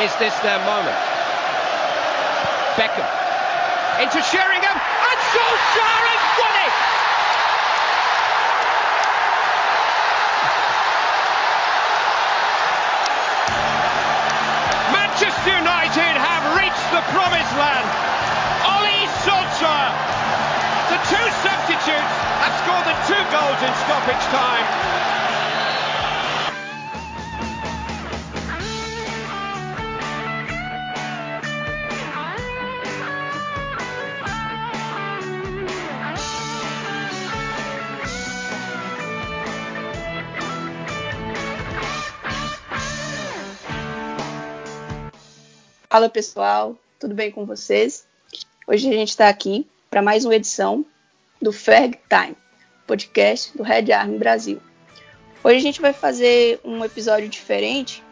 Is this their moment? Beckham into Sheringham and Solskjaer has won it! Manchester United have reached the promised land. Ollie Solskjaer, the two substitutes have scored the two goals in stoppage time. Fala pessoal, tudo bem com vocês? Hoje a gente está aqui para mais uma edição do Ferg Time, podcast do Red Army Brasil. Hoje a gente vai fazer um episódio diferente,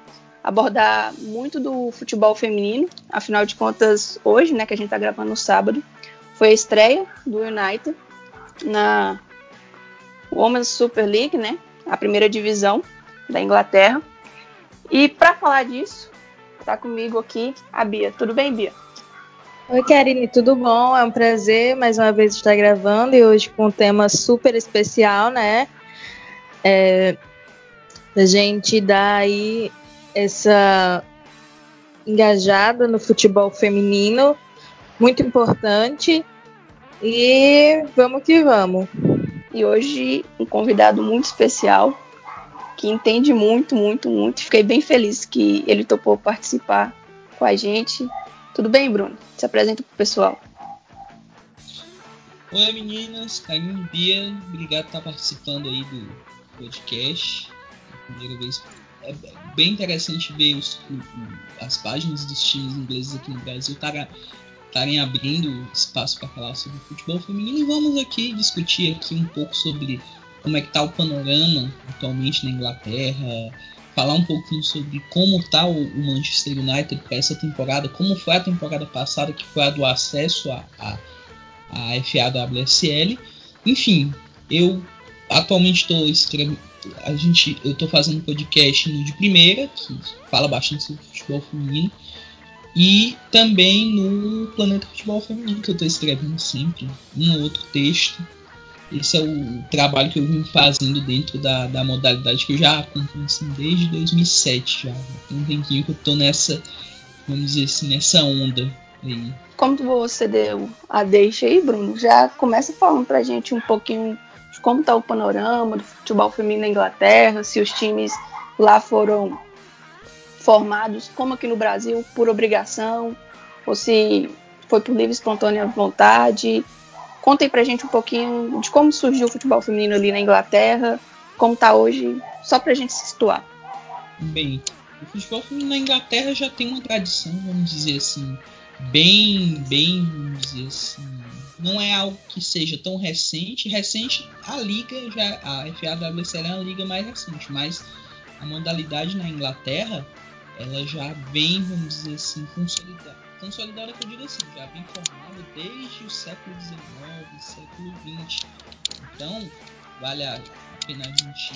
abordar muito do futebol feminino, afinal de contas, hoje, né, que a gente está gravando no sábado, foi a estreia do United na Women's Super League, né, a primeira divisão da Inglaterra. E para falar disso, Tá comigo aqui a Bia. Tudo bem, Bia? Oi, Karine, tudo bom? É um prazer mais uma vez estar gravando e hoje com um tema super especial, né? É, a gente dá aí essa engajada no futebol feminino, muito importante. E vamos que vamos. E hoje um convidado muito especial, que entende muito, muito, muito. Fiquei bem feliz que ele topou participar com a gente. Tudo bem, Bruno? Se apresenta pro pessoal. Oi meninas, e Bia, obrigado por estar participando aí do podcast. É primeira vez é bem interessante ver os, as páginas dos times ingleses aqui no Brasil estarem abrindo espaço para falar sobre futebol feminino e vamos aqui discutir aqui um pouco sobre como é que tá o panorama atualmente na Inglaterra, falar um pouquinho sobre como tá o, Manchester United para essa temporada, como foi a temporada passada, que foi a do acesso à a, a, a FAWSL. Enfim, eu atualmente estou escrevendo. A gente, eu estou fazendo podcast no de primeira, que fala bastante sobre futebol feminino, e também no Planeta Futebol Feminino, que eu estou escrevendo sempre um ou outro texto esse é o trabalho que eu vim fazendo dentro da, da modalidade que eu já acompanho assim, desde 2007 já. Tem um tempinho que eu tô nessa, vamos dizer assim, nessa onda aí. Como você deu a deixa aí, Bruno, já começa falando pra gente um pouquinho de como tá o panorama do futebol feminino na Inglaterra, se os times lá foram formados, como aqui no Brasil, por obrigação, ou se foi por livre e espontânea vontade, Conta aí pra gente um pouquinho de como surgiu o futebol feminino ali na Inglaterra, como tá hoje, só pra gente se situar. Bem, o futebol feminino na Inglaterra já tem uma tradição, vamos dizer assim, bem, bem, vamos dizer assim, não é algo que seja tão recente. Recente, a liga já, a FAWSL é uma liga mais recente, mas a modalidade na Inglaterra, ela já vem, vamos dizer assim, consolidada consolidada que eu digo assim, já vem formada desde o século XIX, século XX. Então, vale a pena a gente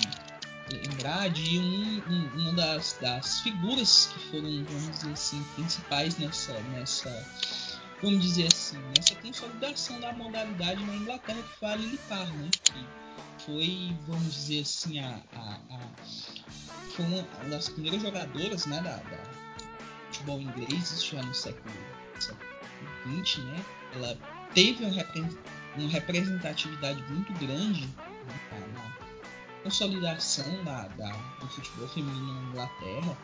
lembrar de um, um, uma das, das figuras que foram, vamos dizer assim, principais nessa, nessa, vamos dizer assim, nessa consolidação da modalidade na Inglaterra, que foi a Lily Parr, né? Que foi, vamos dizer assim, a, a, a foi uma das primeiras jogadoras, né, da, da futebol inglês já no século, XX, né? Ela teve uma, uma representatividade muito grande né, na consolidação da, da, do futebol feminino na Inglaterra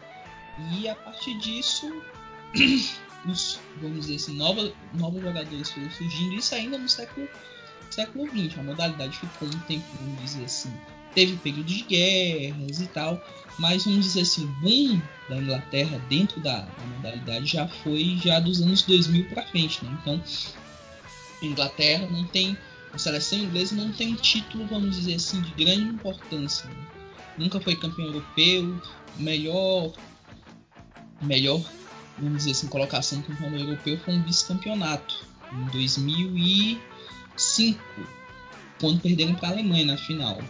e a partir disso os, vamos dizer assim, novos, novos jogadores foram surgindo, isso ainda no século, século XX. A modalidade ficou um tempo, vamos dizer assim, teve período de guerras e tal, mas vamos dizer assim, o boom da Inglaterra dentro da, da modalidade já foi já dos anos 2000 para frente, né? Então, Inglaterra não tem, a seleção inglesa não tem título, vamos dizer assim, de grande importância. Né? Nunca foi campeão europeu, melhor, melhor, vamos dizer assim, colocação campeão europeu foi um vice-campeonato em 2005, quando perderam para a Alemanha na final.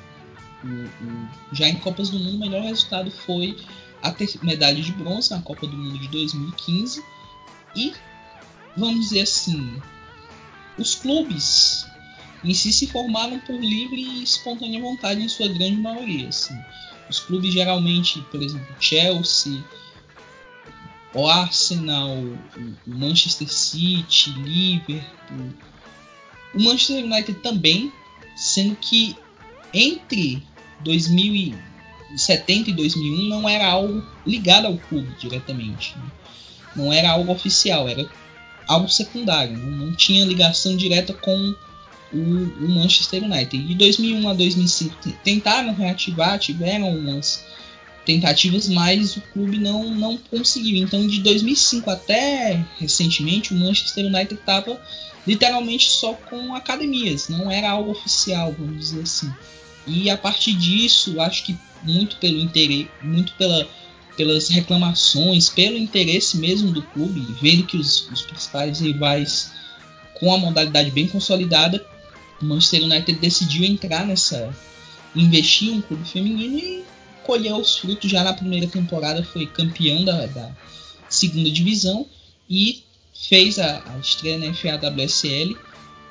Já em Copas do Mundo, o melhor resultado foi a medalha de bronze na Copa do Mundo de 2015 e vamos dizer assim, os clubes em si se formaram por livre e espontânea vontade em sua grande maioria. Assim. Os clubes geralmente, por exemplo, Chelsea, o Arsenal, o Manchester City, Liverpool, o Manchester United também, sendo que entre 2070 e 2001 não era algo ligado ao clube diretamente. Né? Não era algo oficial, era algo secundário. Não, não tinha ligação direta com o, o, Manchester United. De 2001 a 2005 tentaram reativar, tiveram umas tentativas, mas o clube não, não conseguiu. Então, de 2005 até recentemente, o Manchester United estava literalmente só com academias, não era algo oficial, vamos dizer assim. E a partir disso, acho que muito pelo interesse, muito pela, pelas reclamações, pelo interesse mesmo do clube, vendo que os, os principais rivais com a modalidade bem consolidada, o Manchester United decidiu entrar nessa, investir em um clube feminino e colheu os frutos já na primeira temporada, foi campeão da, da segunda divisão e fez a, a estreia na FAWSL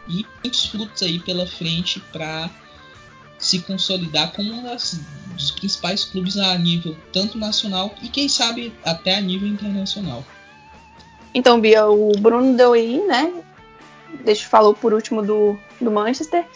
e muitos frutos aí pela frente para se consolidar como um dos principais clubes a nível tanto nacional e quem sabe até a nível internacional. Então, Bia, o Bruno deu aí, né? Deixa falou por último do, do Manchester.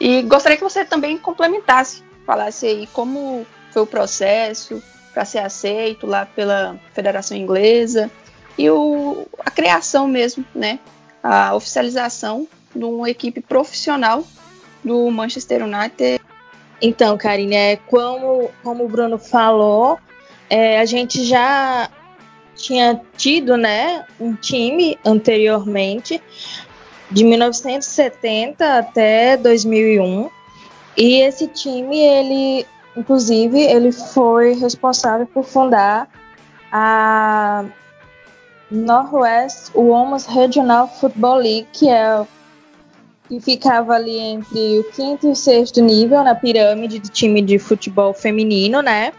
E gostaria que você também complementasse, falasse aí como foi o processo para ser aceito lá pela Federação Inglesa e o, a criação mesmo, né? A oficialização de uma equipe profissional do Manchester United. Então, Karine, é, como, como o Bruno falou, é, a gente já tinha tido né, um time anteriormente, de 1970 até 2001, e esse time, ele, inclusive, ele foi responsável por fundar a Northwest Women's Regional Football League, que é que ficava ali entre o quinto e o sexto nível na pirâmide do time de futebol feminino, né?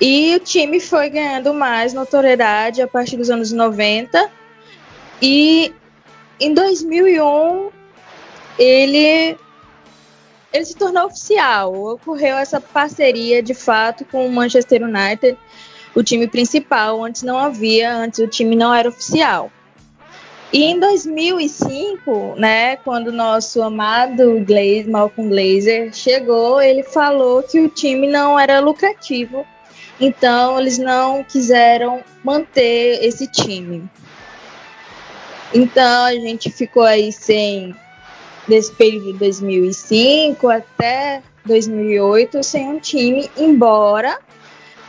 E o time foi ganhando mais notoriedade a partir dos anos 90. E em 2001 ele ele se tornou oficial. Ocorreu essa parceria de fato com o Manchester United, o time principal. Antes não havia, antes o time não era oficial. E em 2005, né, quando nosso amado Glaze, Malcolm Glazer chegou, ele falou que o time não era lucrativo, então eles não quiseram manter esse time. Então a gente ficou aí sem desse período de 2005 até 2008 sem um time, embora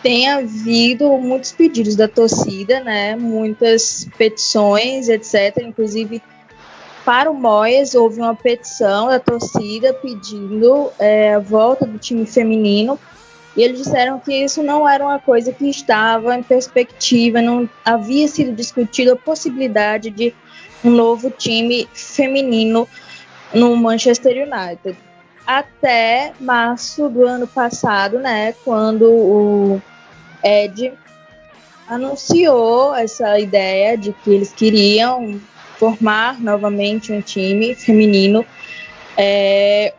tem havido muitos pedidos da torcida, né? Muitas petições, etc. Inclusive para o Moyes houve uma petição da torcida pedindo é, a volta do time feminino e eles disseram que isso não era uma coisa que estava em perspectiva, não havia sido discutida a possibilidade de um novo time feminino no Manchester United. Até março do ano passado, né, quando o Ed anunciou essa ideia de que eles queriam formar novamente um time feminino é,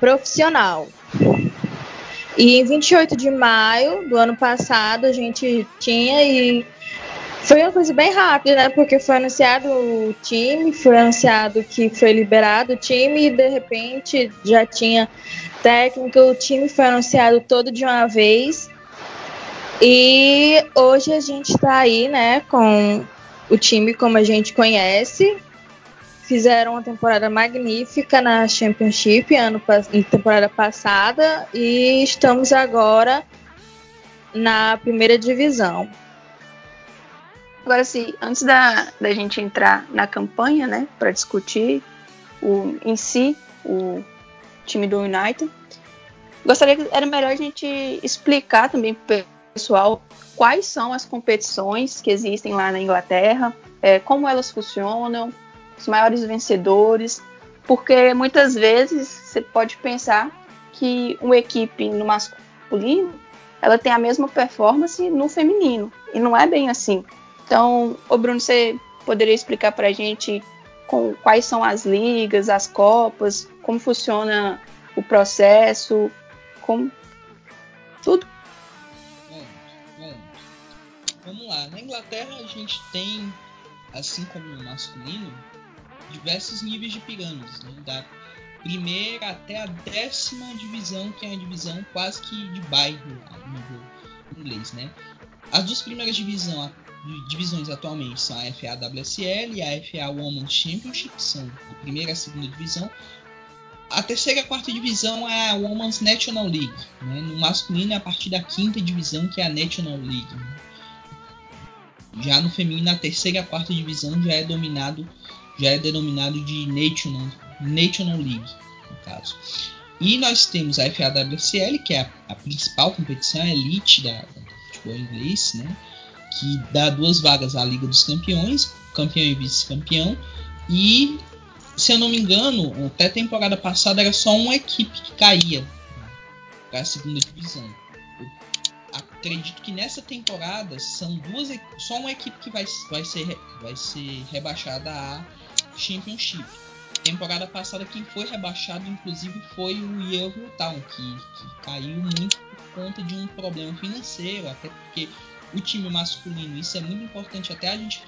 profissional. E em 28 de maio do ano passado a gente tinha e foi uma coisa bem rápida, né? Porque foi anunciado o time, foi anunciado que foi liberado o time e de repente já tinha técnico, o time foi anunciado todo de uma vez. E hoje a gente está aí, né, com o time como a gente conhece. Fizeram uma temporada magnífica na Championship ano temporada passada e estamos agora na primeira divisão. Agora sim, antes da, da gente entrar na campanha, né, para discutir o, em si o time do United, gostaria que era melhor a gente explicar também pessoal quais são as competições que existem lá na Inglaterra, é, como elas funcionam, os maiores vencedores, porque muitas vezes você pode pensar que uma equipe no masculino ela tem a mesma performance no feminino. E não é bem assim. Então, o Bruno, você poderia explicar para a gente com, quais são as ligas, as copas, como funciona o processo, como tudo? Bom, bom, vamos lá. Na Inglaterra a gente tem, assim como no masculino, diversos níveis de pirâmides, né? da primeira até a décima divisão, que é uma divisão quase que de bairro no nível inglês, né? As duas primeiras divisão, divisões atualmente são a FA-WSL e a FA Women's Championship, são a primeira e a segunda divisão. A terceira e a quarta divisão é a Women's National League. Né? No masculino é a partir da quinta divisão, que é a National League. Né? Já no feminino, a terceira e a quarta divisão já é dominado, já é denominado de National, National League, no caso. E nós temos a FAWSL, que é a, a principal competição, elite da, do futebol inglês, né? que dá duas vagas à Liga dos Campeões, campeão e vice-campeão, e se eu não me engano, até temporada passada era só uma equipe que caía para a segunda divisão. Eu acredito que nessa temporada são duas, só uma equipe que vai, vai, ser, vai ser rebaixada à Championship. Temporada passada quem foi rebaixado inclusive foi o Yeovil Town, que, que caiu muito por conta de um problema financeiro, até porque o time masculino, isso é muito importante até a gente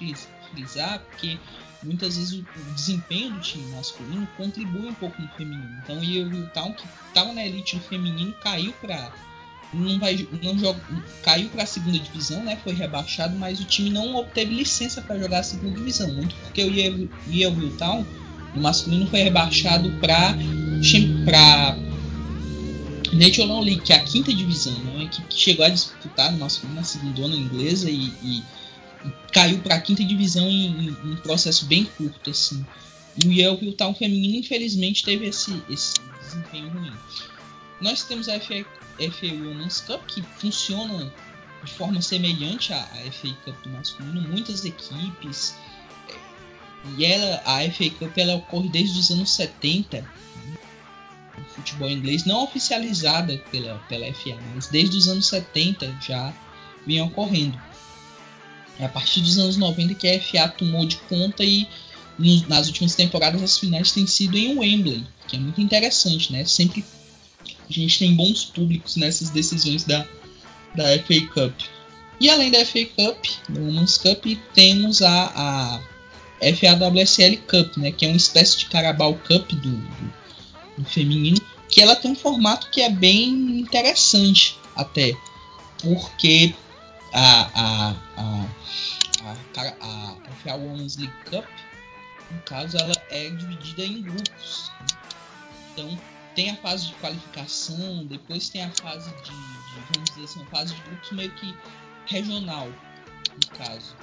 frisar, porque muitas vezes o desempenho do time masculino contribui um pouco no feminino. Então o Town, que estava na elite do feminino, caiu para não vai não joga, caiu para a segunda divisão, né? Foi rebaixado, mas o time não obteve licença para jogar a segunda divisão, muito porque o Yeovil No masculino foi rebaixado para para National League, que é a quinta divisão, né? que chegou a disputar no masculino na segunda inglesa e, e, e caiu para a quinta divisão em, em, um processo bem curto assim. E o Town feminino infelizmente teve esse, esse desempenho ruim. Nós temos a FA, FA Women's Cup que funciona de forma semelhante à, à FA Cup do masculino, muitas equipes. E ela, a FA Cup ela ocorre desde os anos 70 futebol inglês, não oficializada pela, pela FA, mas desde os anos 70 já vinha ocorrendo. É a partir dos anos 90 que a FA tomou de conta e nas últimas temporadas as finais têm sido em Wembley, que é muito interessante, né? Sempre a gente tem bons públicos nessas decisões da, da FA Cup. E além da FA Cup, do Women's Cup, temos a, a FAWSL Cup, né, que é uma espécie de Carabao Cup do, do, do feminino, que ela tem um formato que é bem interessante até, porque a, a, a, a, FA Women's League Cup, no caso, ela é dividida em grupos. Né? Então, tem a fase de qualificação, depois tem a fase de, de vamos dizer assim, a fase de grupos meio que regional, no caso.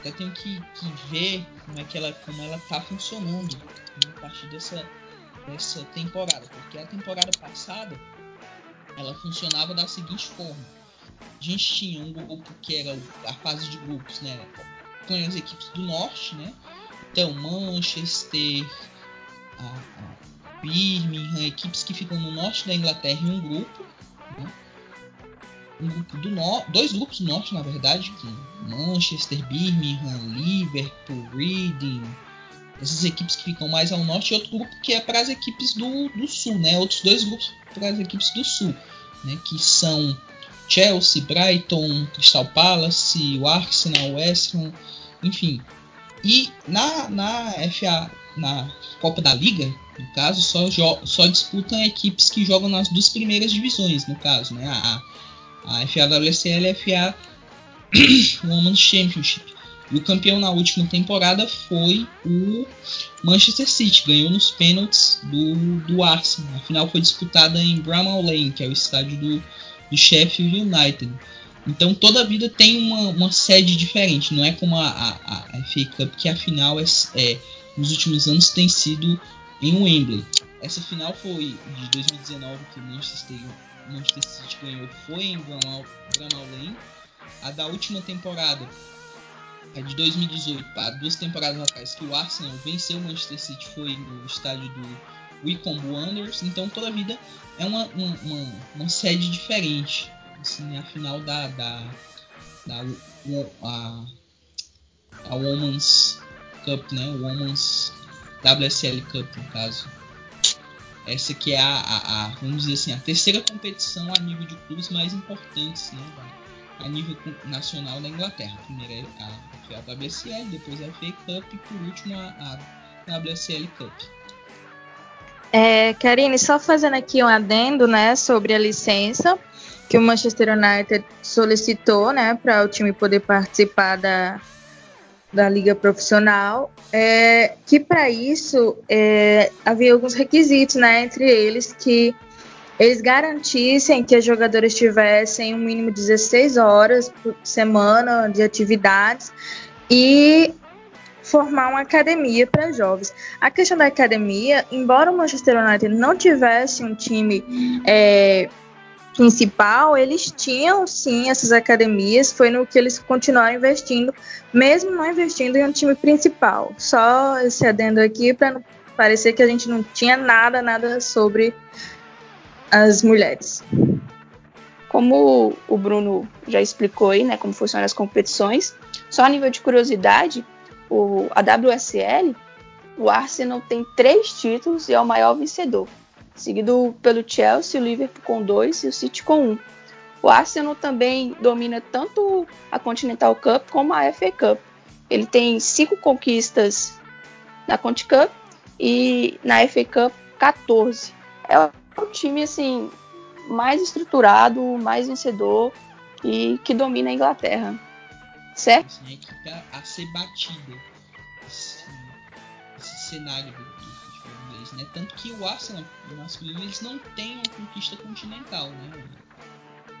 Até tenho que, que ver como é que ela, como ela tá funcionando né, a partir dessa dessa temporada, porque a temporada passada ela funcionava da seguinte forma: a gente tinha um grupo que era a fase de grupos, né, com as equipes do norte, né, então Manchester, a, Birmingham, equipes que ficam no norte da Inglaterra em um grupo, né, um grupo do norte, dois grupos do norte na verdade, Manchester, Birmingham, Liverpool, Reading essas equipes que ficam mais ao norte, e outro grupo que é para as equipes do, do sul, né? Outros dois grupos para as equipes do sul, né? Que são Chelsea, Brighton, Crystal Palace, o Arsenal, West Ham, enfim. E na, na FA, na Copa da Liga, no caso, só, só disputam equipes que jogam nas duas primeiras divisões, no caso, né? A, a FAWSL a FA Women's Championship. E o campeão na última temporada foi o Manchester City, ganhou nos pênaltis do, do Arsenal. A final foi disputada em Bramall Lane, que é o estádio do, do Sheffield United. Então toda vida tem uma, uma sede diferente, não é como a, a, a FA Cup, que a final é, é, nos últimos anos tem sido em Wembley. Essa final foi de 2019 que o Manchester, Manchester City ganhou, foi em Lane. A da última temporada é de 2018 para duas temporadas atrás que o Arsenal venceu o Manchester City foi no estádio do Wycombe Wanderers, então toda a vida é uma, uma, uma, sede diferente. assim, a final da, da, da a, a Women's Cup, né? Women's WSL Cup, no caso. Essa que é a, a, a, vamos dizer assim, a terceira competição a nível de clubes mais importantes, né? A nível nacional da Inglaterra. A primeira é a, a WSL, depois a FA Cup e por último a, a WSL Cup. É, Karine, só fazendo aqui um adendo, né, sobre a licença que o Manchester United solicitou, né, para o time poder participar da, da liga profissional, é, que para isso é, havia alguns requisitos, né, entre eles que eles garantissem que as jogadoras tivessem um mínimo de 16 horas por semana de atividades e formar uma academia para jovens. A questão da academia, embora o Manchester United não tivesse um time é, principal, eles tinham sim essas academias, foi no que eles continuaram investindo, mesmo não investindo em um time principal. Só esse adendo aqui para não parecer que a gente não tinha nada, nada sobre as mulheres. Como o Bruno já explicou aí, né, como funcionam as competições, só a nível de curiosidade, o, a WSL, o Arsenal tem três títulos e é o maior vencedor, seguido pelo Chelsea, o Liverpool com dois e o City com um. O Arsenal também domina tanto a Continental Cup como a FA Cup. Ele tem cinco conquistas na Conti Cup e na FA Cup 14. É o time assim mais estruturado, mais vencedor e que domina a Inglaterra certo? Assim, a equipe a, a ser batida. Esse, esse cenário do, né? Tanto que o Arsenal, o masculino, eles não têm uma conquista continental, né?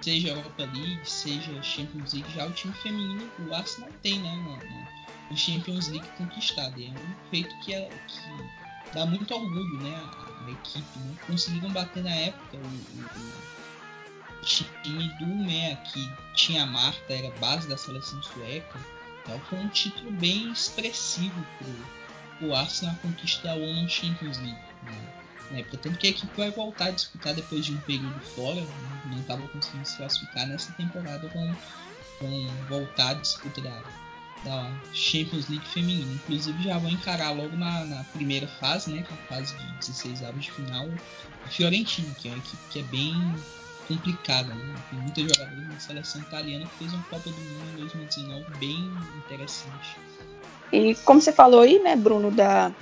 Seja Europa League, seja Champions League, já o time feminino, o Arsenal tem, né? Uma Champions League conquistada. É um feito que, é, que dá muito orgulho, né? A, a equipe, né? Conseguiram bater na época o, o time do Umea, que tinha a Marta, era base da seleção sueca. Então foi um título bem expressivo pro, o Arsenal na conquista da Women's Champions League. Né? Tanto que a equipe vai voltar a disputar depois de um período fora, né? não estava conseguindo se classificar nessa temporada, vão, voltar a disputa da, da Champions League feminina. Inclusive já vão encarar logo na, na primeira fase, né, que é a fase de 16 avos de final, o Fiorentino, que é uma equipe que é bem complicada. Né? Tem muitos jogadores na seleção italiana que fez uma Copa do Mundo em 2019 bem interessante. E como você falou aí, né, Bruno, da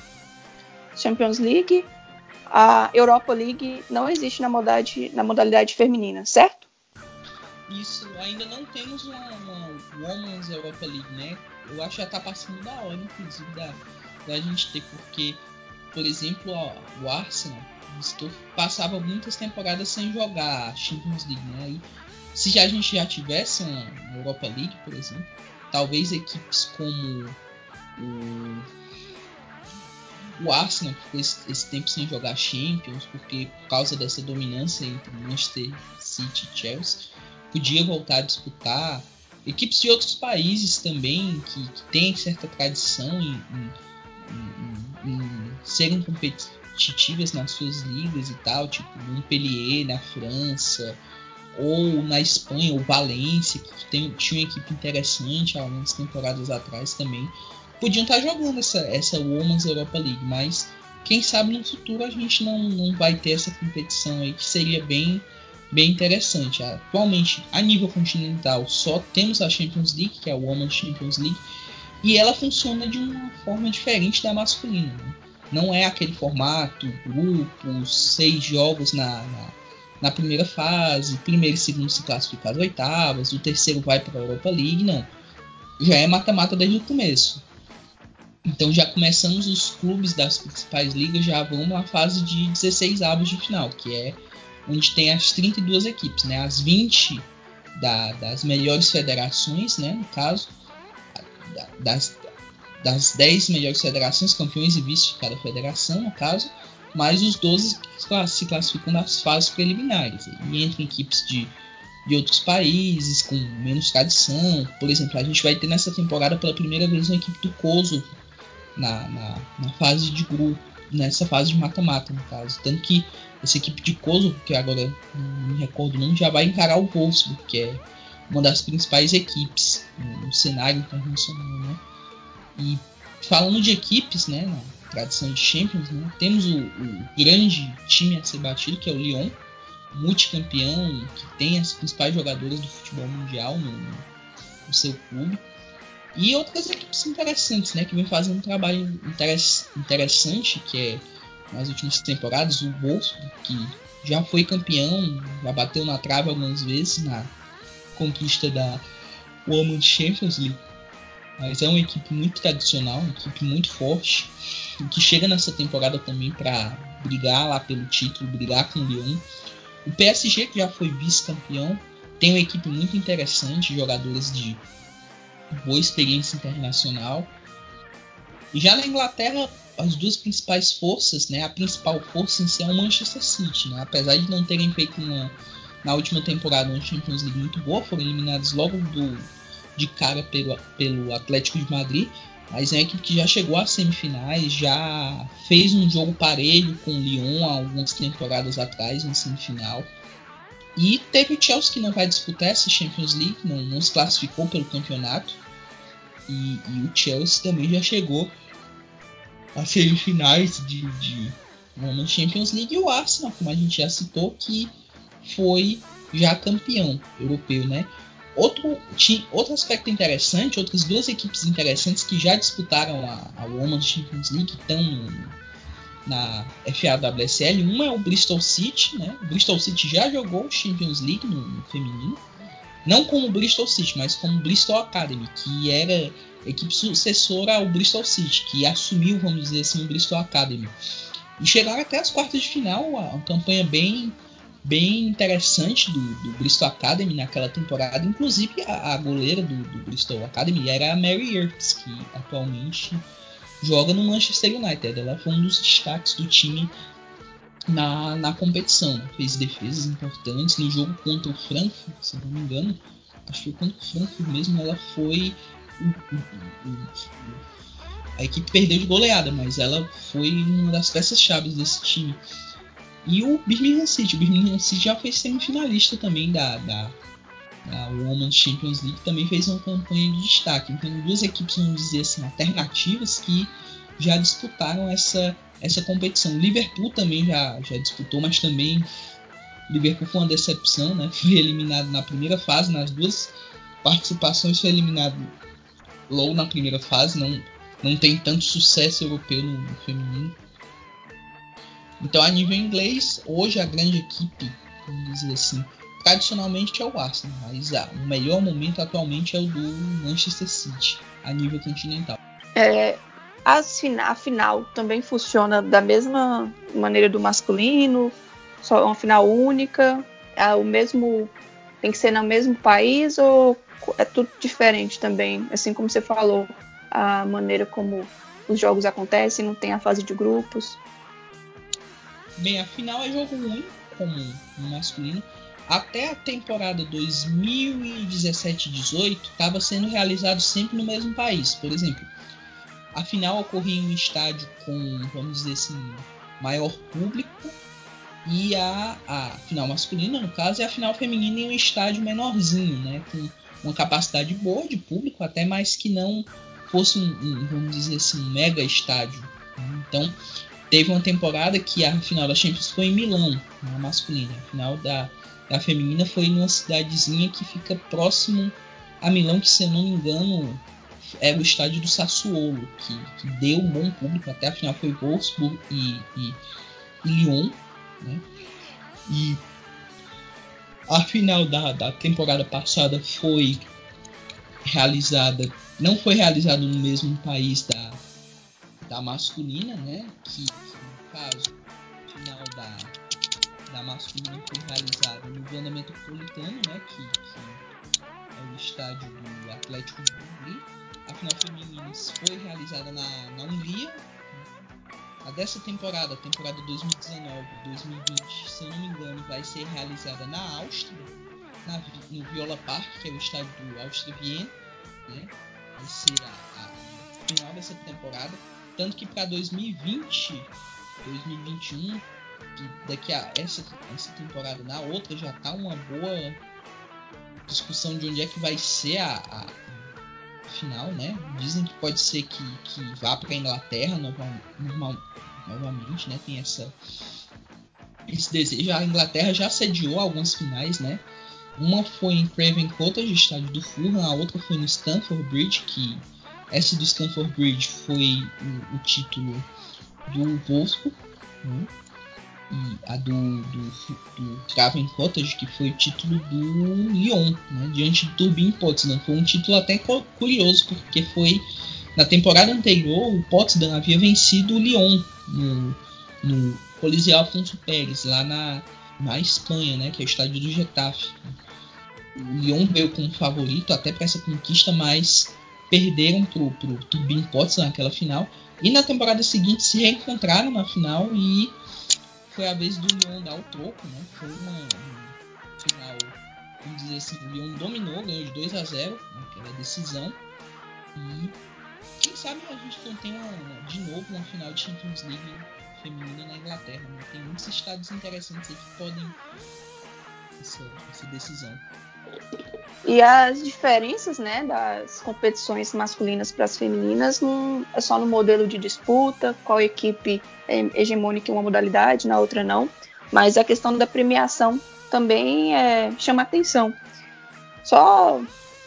Champions League, a Europa League não existe na modalidade, na modalidade feminina, certo? Isso, ainda não temos uma, uma Women's Europa League, né? Eu acho que já tá passando da hora, inclusive, da, da gente ter, porque, por exemplo, ó, o Arsenal Estou, passava muitas temporadas sem jogar Champions League, né? E se já, a gente já tivesse uma Europa League, por exemplo, talvez equipes como o, o Arsenal, ficou esse, esse, tempo sem jogar Champions, porque por causa dessa dominância entre Manchester City e Chelsea, podia voltar a disputar. Equipes de outros países também, que, que têm certa tradição em, em, em, em serem competitivas nas suas ligas e tal, tipo Montpellier na França, ou na Espanha, o Valência, que tem, tinha uma equipe interessante há algumas temporadas atrás também, podiam estar jogando essa, essa Women's Europa League, mas quem sabe no futuro a gente não, não vai ter essa competição aí que seria bem, bem interessante. Atualmente, a nível continental, só temos a Champions League, que é a Women's Champions League, e ela funciona de uma forma diferente da masculina. Né? Não é aquele formato, grupos, seis jogos na, na, na primeira fase, primeiro e segundo se classificam às oitavas, o terceiro vai para a Europa League, não. Já é mata-mata desde o começo. Então já começamos os clubes das principais ligas já vão na fase de 16 avos de final, que é onde tem as 32 equipes, né? As 20 da, das melhores federações, né? No caso, das, das 10 melhores federações, campeões e vice de cada federação, no caso, mais os 12 que se classificam nas fases preliminares. E entre equipes de, de outros países, com menos tradição. Por exemplo, a gente vai ter nessa temporada pela primeira vez uma equipe do Kosovo na, na, na fase de grupo, nessa fase de mata-mata, no caso. Tanto que essa equipe de Kosovo, que agora não me recordo não, já vai encarar o Wolfsburg, que é uma das principais equipes no cenário internacional, né? E falando de equipes, né, na tradição de Champions, né, temos o, o, grande time a ser batido, que é o Lyon, multicampeão, que tem as principais jogadoras do futebol mundial no, no seu clube. E outras equipes interessantes, né, que vem fazendo um trabalho interessante, que é nas últimas temporadas, o Wolfsburg, que já foi campeão, já bateu na trave algumas vezes na conquista da Women's Champions League. Mas é uma equipe muito tradicional, uma equipe muito forte, que chega nessa temporada também para brigar lá pelo título, brigar com o Lyon. O PSG, que já foi vice-campeão, tem uma equipe muito interessante, jogadores de boa experiência internacional. E já na Inglaterra, as duas principais forças, né, a principal força em si é o Manchester City, né, apesar de não terem feito uma na última temporada uma Champions League muito boa, foram eliminados logo do, de cara pelo, pelo Atlético de Madrid, mas é uma equipe que já chegou às semifinais, já fez um jogo parelho com o Lyon há algumas temporadas atrás, na semifinal. E teve o Chelsea que não vai disputar essa Champions League, não, não se classificou pelo campeonato. E, e, o Chelsea também já chegou às semifinais de, de uma Champions League. E o Arsenal, como a gente já citou, que foi já campeão europeu, né? Outro, outro aspecto interessante, outras duas equipes interessantes que já disputaram a, a Women's Champions League estão na FAWSL. Uma é o Bristol City, né? O Bristol City já jogou Champions League no, no feminino. Não como Bristol City, mas como Bristol Academy, que era equipe sucessora ao Bristol City, que assumiu, vamos dizer assim, o Bristol Academy. E chegaram até as quartas de final, uma campanha bem bem interessante do, do, Bristol Academy naquela temporada. Inclusive, a, a goleira do, do, Bristol Academy era a Mary Earps, que atualmente joga no Manchester United. Ela foi um dos destaques do time na, na competição. Fez defesas importantes no jogo contra o Frankfurt, se não me engano. Acho que foi contra o Frankfurt mesmo. Ela foi. A equipe perdeu de goleada, mas ela foi uma das peças-chave desse time. E o Birmingham City. O Birmingham City já foi semifinalista também da, da, da Women's Champions League. Também fez uma campanha de destaque. Então, duas equipes, vamos dizer assim, alternativas que já disputaram essa, essa competição. Liverpool também já, já disputou, mas também Liverpool foi uma decepção, né? Foi eliminado na primeira fase, nas duas participações foi eliminado logo na primeira fase, não, não tem tanto sucesso europeu no, no feminino. Então, a nível inglês, hoje a grande equipe, vamos dizer assim, tradicionalmente é o Arsenal, mas ah, o melhor momento atualmente é o do Manchester City, a nível continental. É, a final também funciona da mesma maneira do masculino, só uma final única, é o mesmo tem que ser no mesmo país ou é tudo diferente também, assim como você falou, a maneira como os jogos acontecem, não tem a fase de grupos. Bem, a final é jogo único, como no masculino. Até a temporada 2017-18 estava sendo realizado sempre no mesmo país. Por exemplo, a final ocorria em um estádio com, vamos dizer assim, maior público. E a, a final masculina, no caso, e a final feminina em um estádio menorzinho, né? Com uma capacidade boa de público, até mais que não fosse um, um vamos dizer assim, um mega estádio. Então, Teve uma temporada que a final da Champions foi em Milão, na masculina. A final da, da feminina foi numa cidadezinha que fica próximo a Milão, que se eu não me engano é o estádio do Sassuolo, que, que deu um bom público. Até a final foi Wolfsburg e, e, e Lyon. Né? E a final da, da temporada passada foi realizada, não foi realizada no mesmo país da, da masculina, né? Que, que no caso, final da, da masculina foi realizada no Vanda Metropolitano, né? Que, que é o estádio do Atlético de Madrid. A final feminina foi realizada na, na Hungria. A dessa temporada, temporada 2019-2020, se eu não me engano, vai ser realizada na Áustria, na, no Viola Park, que é o estádio do Áustria Viena. Né? Vai ser a, a final dessa temporada. Tanto que para 2020, 2021, daqui a essa, essa temporada na outra já tá uma boa discussão de onde é que vai ser a, a final, né? Dizem que pode ser que, que vá para a Inglaterra normal, novamente, né? Tem essa esse desejo. A Inglaterra já sediou algumas finais, né? Uma foi em Craven Cottage, estádio do Fulham, a outra foi no Stamford Bridge, que essa do Stamford Bridge foi o, o título do Wolfsburg, né? E a do, do, do Craven Cottage, que foi o título do Lyon, né? diante do Turbine Potsdam. Foi um título até curioso, porque foi na temporada anterior o Potsdam havia vencido o Lyon no, no Coliseu Afonso Pérez, lá na, na Espanha, né? que é o estádio do Getafe. O Lyon veio como favorito até para essa conquista, mas perderam pro, pro Turbine Potsdam naquela final. E na temporada seguinte se reencontraram na final e foi a vez do Lyon dar o troco, né? Foi uma, um final, vamos dizer assim, o Lyon dominou, ganhou de 2 a 0 naquela decisão. E quem sabe a gente não tem uma, de novo uma final de Champions League feminina na Inglaterra. Né? Tem muitos estados interessantes aí que podem essa, essa decisão. E as diferenças né, das competições masculinas para as femininas não é só no modelo de disputa, qual equipe é hegemônica em uma modalidade, na outra não, mas a questão da premiação também é, chama atenção. Só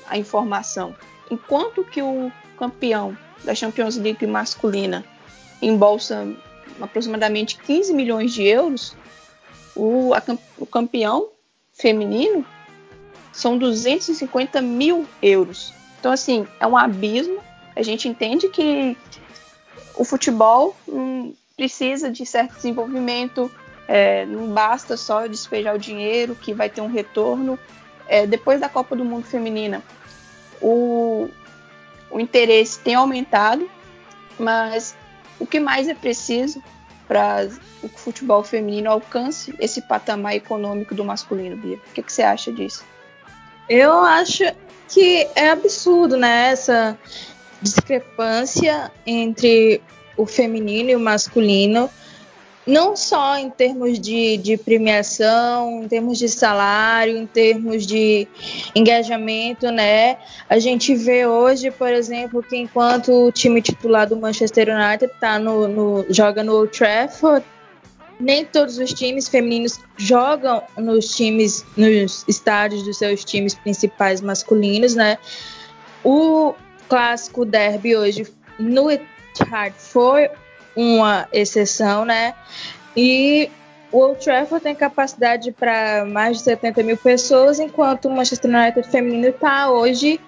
a informação. Enquanto que o campeão da Champions League masculina embolsa aproximadamente 15 milhões de euros, o, a, o campeão feminino são 250 mil euros. Então, assim, é um abismo. A gente entende que o futebol hum, precisa de certo desenvolvimento, é, não basta só despejar o dinheiro que vai ter um retorno. É, depois da Copa do Mundo Feminina, o, o interesse tem aumentado, mas o que mais é preciso para o futebol feminino alcance esse patamar econômico do masculino, Bia? O que, que você acha disso? Eu acho que é absurdo, né? Essa discrepância entre o feminino e o masculino, não só em termos de, de premiação, em termos de salário, em termos de engajamento, né? A gente vê hoje, por exemplo, que enquanto o time titular do Manchester United tá no, no joga no Old Trafford, nem todos os times femininos jogam nos times, nos estádios dos seus times principais masculinos, né? O clássico derby hoje no Etihad foi uma exceção, né? E o Old Trafford tem capacidade para mais de 70 mil pessoas, enquanto o Manchester United feminino está hoje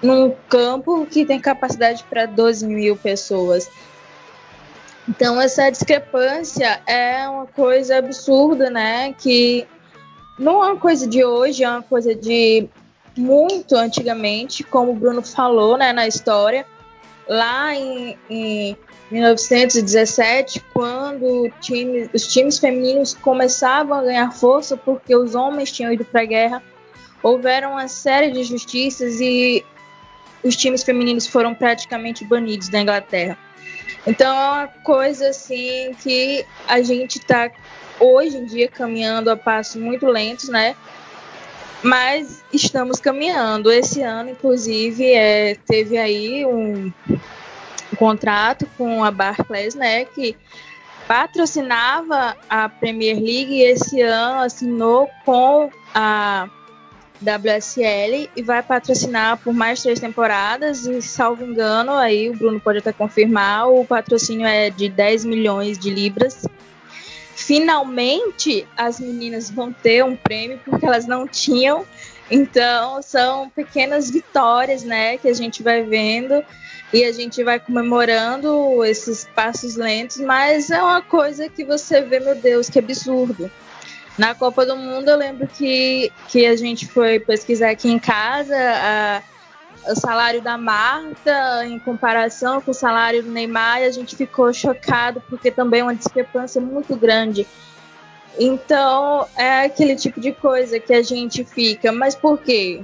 num campo que tem capacidade para 12 mil pessoas. Então essa discrepância é uma coisa absurda, né? Que não é uma coisa de hoje, é uma coisa de muito antigamente, como o Bruno falou, né, na história. Lá em, em 1917, quando time, os times femininos começavam a ganhar força porque os homens tinham ido para a guerra, houveram uma série de justiças e os times femininos foram praticamente banidos da Inglaterra. Então é uma coisa assim que a gente está hoje em dia caminhando a passos muito lentos, né? Mas estamos caminhando. Esse ano, inclusive, é, teve aí um, um contrato com a Barclays, né? Que patrocinava a Premier League e esse ano assinou com a WSL e vai patrocinar por mais três temporadas e, salvo engano, aí o Bruno pode até confirmar, o patrocínio é de 10 milhões de libras. Finalmente as meninas vão ter um prêmio porque elas não tinham. Então são pequenas vitórias, né, que a gente vai vendo e a gente vai comemorando esses passos lentos, mas é uma coisa que você vê, meu Deus, que absurdo. Na Copa do Mundo, eu lembro que, que a gente foi pesquisar aqui em casa a, o salário da Marta em comparação com o salário do Neymar e a gente ficou chocado porque também é uma discrepância muito grande. Então, é aquele tipo de coisa que a gente fica, mas por quê?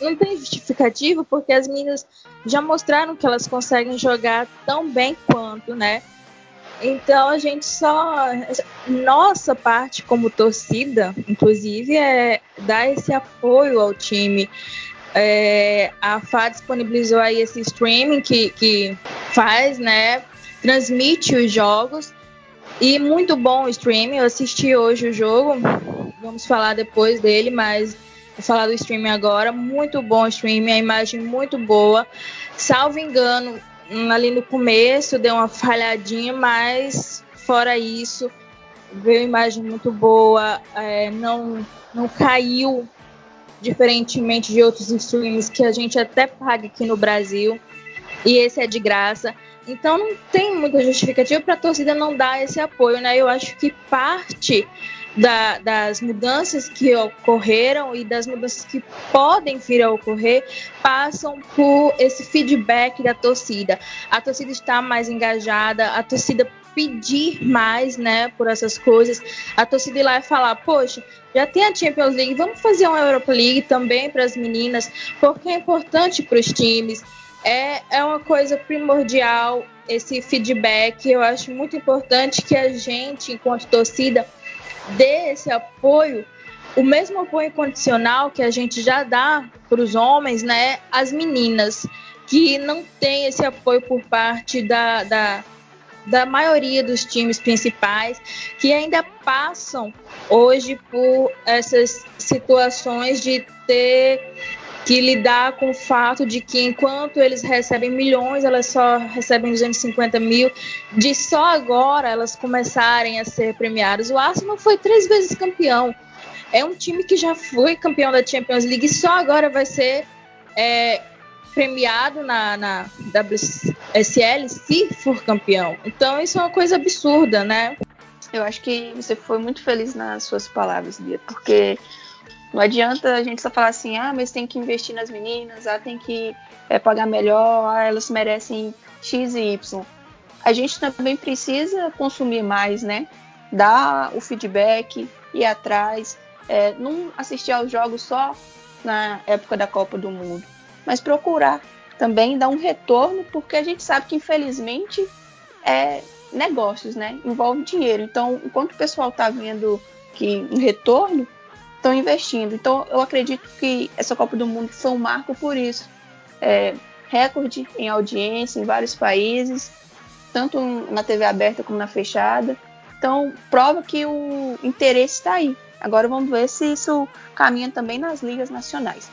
Não tem justificativo porque as meninas já mostraram que elas conseguem jogar tão bem quanto, né? Então a gente só. Nossa parte como torcida, inclusive, é dar esse apoio ao time. É, a FA disponibilizou aí esse streaming que, que faz, né? Transmite os jogos. E muito bom o streaming. Eu assisti hoje o jogo. Vamos falar depois dele, mas vou falar do streaming agora. Muito bom o streaming, a imagem muito boa. Salvo engano, ali no começo deu uma falhadinha, mas fora isso, veio imagem muito boa, é, não, não caiu, diferentemente de outros streams que a gente até paga aqui no Brasil, e esse é de graça. Então não tem muita justificativa para a torcida não dar esse apoio, né? Eu acho que parte da, das mudanças que ocorreram e das mudanças que podem vir a ocorrer passam por esse feedback da torcida. A torcida está mais engajada, a torcida pedir mais, né, por essas coisas. A torcida ir lá e falar, poxa, já tem a Champions League, vamos fazer uma Europa League também para as meninas, porque é importante para os times. É, é uma coisa primordial esse feedback. Eu acho muito importante que a gente, enquanto torcida, dê esse apoio, o mesmo apoio incondicional que a gente já dá para os homens, né, as meninas, que não tem esse apoio por parte da, da, da maioria dos times principais, que ainda passam hoje por essas situações de ter que lidar com o fato de que enquanto eles recebem milhões, elas só recebem 250 mil, de só agora elas começarem a ser premiadas. O Arsenal foi três vezes campeão. É um time que já foi campeão da Champions League e só agora vai ser é, premiado na, na WSL se for campeão. Então isso é uma coisa absurda, né? Eu acho que você foi muito feliz nas suas palavras, Bia, porque não adianta a gente só falar assim, ah, mas tem que investir nas meninas, ah, tem que é, pagar melhor, ah, elas merecem X e Y. A gente também precisa consumir mais, né? Dar o feedback, ir atrás, é, não assistir aos jogos só na época da Copa do Mundo, mas procurar também dar um retorno, porque a gente sabe que infelizmente é negócios, né? Envolve dinheiro. Então, enquanto o pessoal está vendo que um retorno, estão investindo. Então, eu acredito que essa Copa do Mundo foi um marco por isso. É, recorde em audiência em vários países, tanto na TV aberta como na fechada. Então, prova que o interesse está aí. Agora vamos ver se isso caminha também nas ligas nacionais.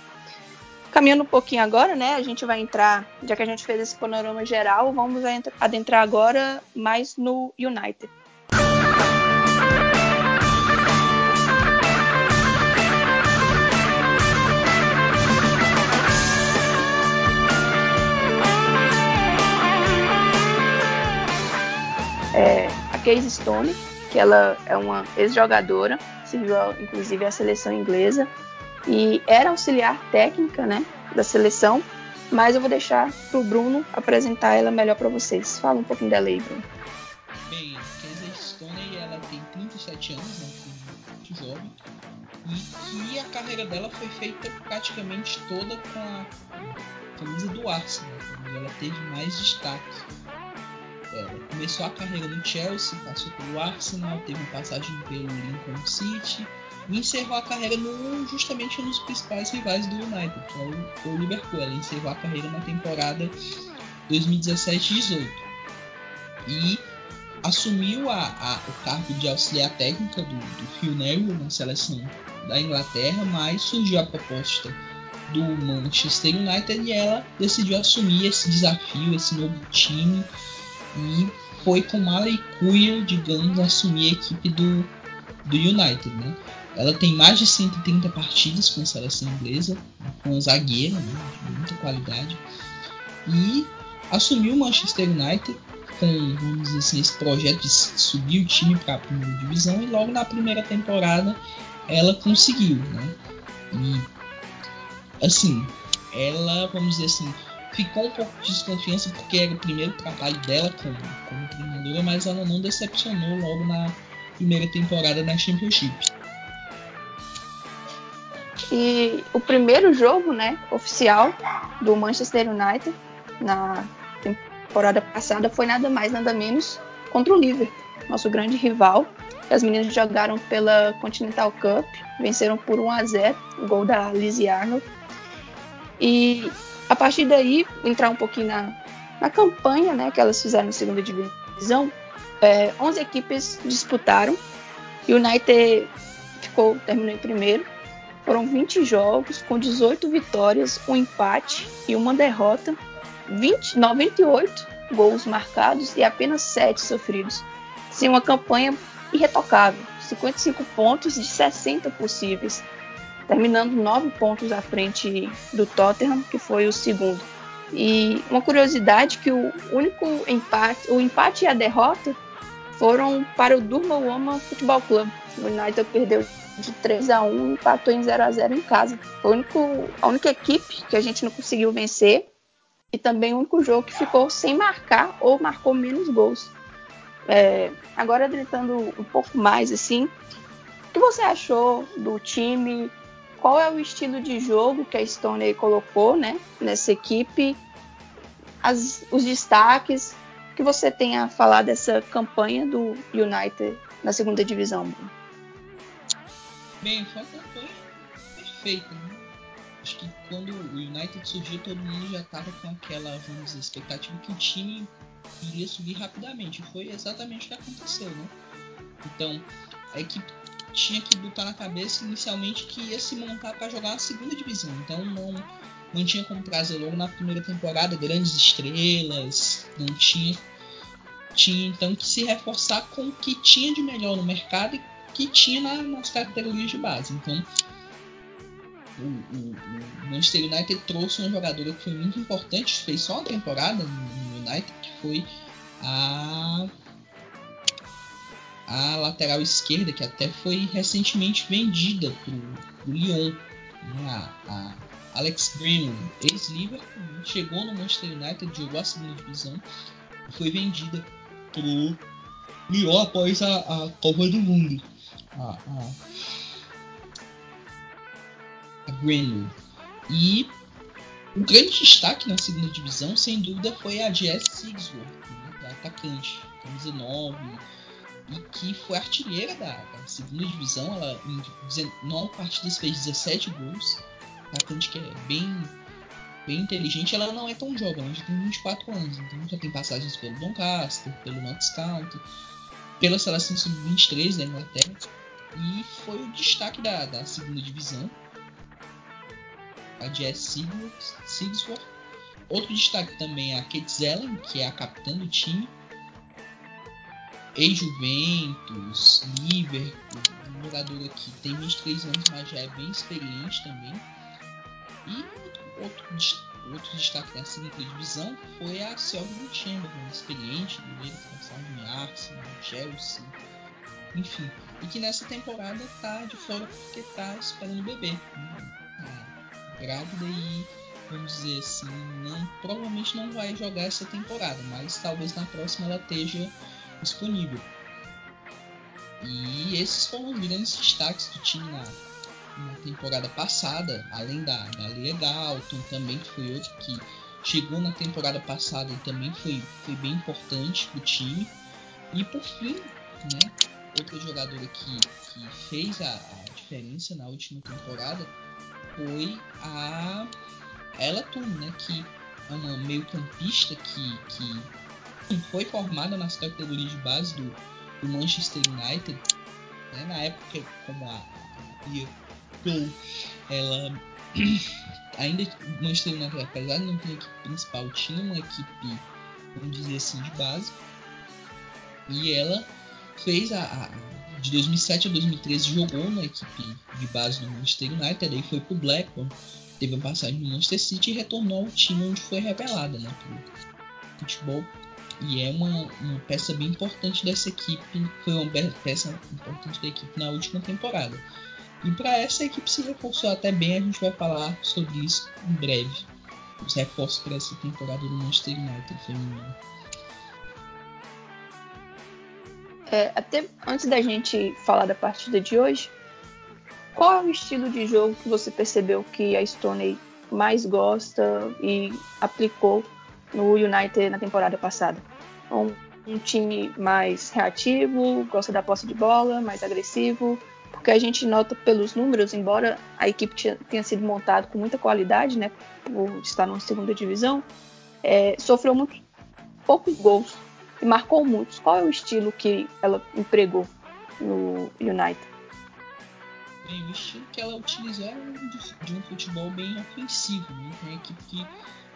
Caminhando um pouquinho agora, né? A gente vai entrar, já que a gente fez esse panorama geral, vamos adentrar agora mais no United. É, a Casey Stone, que ela é uma ex-jogadora, serviu inclusive à seleção inglesa e era auxiliar técnica, né, da seleção. Mas eu vou deixar para o Bruno apresentar ela melhor para vocês. Fala um pouquinho dela aí, Bruno. Bem, Casey Stone ela tem 37 anos, né, muito jovem, e que a carreira dela foi feita praticamente toda com a camisa do Arsenal, ela teve mais destaque ela começou a carreira no Chelsea, passou pelo Arsenal, teve passagem pelo Lincoln City e encerrou a carreira no, justamente nos principais rivais do United, que é o, o Liverpool. Ela encerrou a carreira na temporada 2017-18 e assumiu a, a, o cargo de auxiliar técnica do, do Phil Neville na seleção da Inglaterra, mas surgiu a proposta do Manchester United e ela decidiu assumir esse desafio, esse novo time e foi com mala e cuia, digamos, assumir a equipe do, do United, né? Ela tem mais de 130 partidas com a seleção inglesa, com a zagueira, né, de muita qualidade, e assumiu o Manchester United com, vamos dizer assim, esse projeto de subir o time para a primeira divisão e logo na primeira temporada ela conseguiu, né? E assim, ela, vamos dizer assim, ficou um pouco de desconfiança porque era o primeiro trabalho dela como, como treinadora, mas ela não decepcionou logo na primeira temporada na Championship. E o primeiro jogo, né, oficial do Manchester United na temporada passada foi nada mais nada menos contra o Liverpool, nosso grande rival. As meninas jogaram pela Continental Cup, venceram por 1 a 0, o gol da Lizzie Arnold. E a partir daí, entrar um pouquinho na, na campanha né, que elas fizeram na segunda divisão, é, 11 equipes disputaram. O United ficou, terminou em primeiro. Foram 20 jogos, com 18 vitórias, um empate e uma derrota. 20, 98 gols marcados e apenas 7 sofridos. Sim, uma campanha irretocável. 55 pontos de 60 possíveis, terminando 9 pontos à frente do Tottenham, que foi o segundo. E uma curiosidade que o único empate, o empate e a derrota foram para o Durma Woman Futebol Club. O United perdeu de 3 a 1 e empatou em 0 a 0 em casa. Foi a única, a única equipe que a gente não conseguiu vencer e também o único jogo que ficou sem marcar ou marcou menos gols. É, agora, tentando um pouco mais assim, o que você achou do time? Qual é o estilo de jogo que a Stone colocou né, nessa equipe? As, os destaques que você tem a falar dessa campanha do United na segunda divisão? Bem, foi uma campanha perfeita. Né? Acho que quando o United surgiu, todo mundo já estava com aquela, vamos dizer, expectativa que o time iria subir rapidamente. Foi exatamente o que aconteceu, né? Então, a equipe tinha que botar na cabeça inicialmente que ia se montar para jogar a segunda divisão. Então, não, não tinha como trazer logo na primeira temporada grandes estrelas, não tinha. Tinha então que se reforçar com o que tinha de melhor no mercado e que tinha na, nas categorias de base. Então, o, o, o, Manchester United trouxe uma jogadora que foi muito importante, fez só uma temporada no United, que foi a a lateral esquerda, que até foi recentemente vendida para o Lyon. Né? A, a, Alex Greenwood, ex-Liverpool, né? chegou no Manchester United, jogou a segunda divisão foi vendida para o Lyon após a, a Copa do Mundo. A, a, a. E o grande destaque na segunda divisão, sem dúvida, foi a Jess Sigsworth, né? atacante, camisa 9 e que foi artilheira da, da, segunda divisão. Ela em 19 partidas fez 17 gols. Atacante que é bem, bem inteligente. Ela não é tão jovem, ela já tem 24 anos, então já tem passagens pelo Doncaster, pelo Notts County, pela seleção sub-23 da Inglaterra. E foi o destaque da, da segunda divisão. A Jess Sigsworth. Outro destaque também é a Kate Zellen, que é a capitã do time ex-Juventus, Liverpool, um jogador que tem 23 anos, mas já é bem experiente também. E outro, outro, destaque da segunda divisão foi a Selby Chamberlain, experiente, goleiro que em Arsenal, Chelsea, enfim. E que nessa temporada tá de fora porque tá esperando o bebê. Tá grávida e, vamos dizer assim, não, provavelmente não vai jogar essa temporada, mas talvez na próxima ela esteja disponível. E esses foram os grandes destaques do time na, temporada passada, além da, da Leia Dalton, também que foi outro que chegou na temporada passada e também foi, foi bem importante para o time. E por fim, né, outra jogadora que, que fez a, a diferença na última temporada foi a Ella né, que é uma meio campista que, que foi formada nas categorias de base do, do Manchester United. Né? Na época, como a, Cole, ela ainda o Manchester United, apesar de não ter equipe principal, tinha uma equipe, vamos dizer assim, de base. E ela fez a, a de 2007 a 2013 jogou na equipe de base do Manchester United, aí foi pro Blackburn, teve a passagem no Manchester City e retornou ao time onde foi revelada, né, pro futebol e é uma, uma peça bem importante dessa equipe, foi uma peça importante da equipe na última temporada. E para essa equipe se reforçou até bem, a gente vai falar sobre isso em breve. Os reforços para essa temporada do Manchester United feminino. É, até antes da gente falar da partida de hoje, qual é o estilo de jogo que você percebeu que a Stoney mais gosta e aplicou no United na temporada passada. Um um time mais reativo, gosta da posse de bola, mais agressivo? Porque a gente nota pelos números, embora a equipe tenha sido montada com muita qualidade, né, por estar na segunda divisão, é, sofreu muito poucos gols e marcou muitos. Qual é o estilo que ela empregou no United? Bem, o estilo que ela utilizou era de um futebol bem ofensivo, né? uma equipe que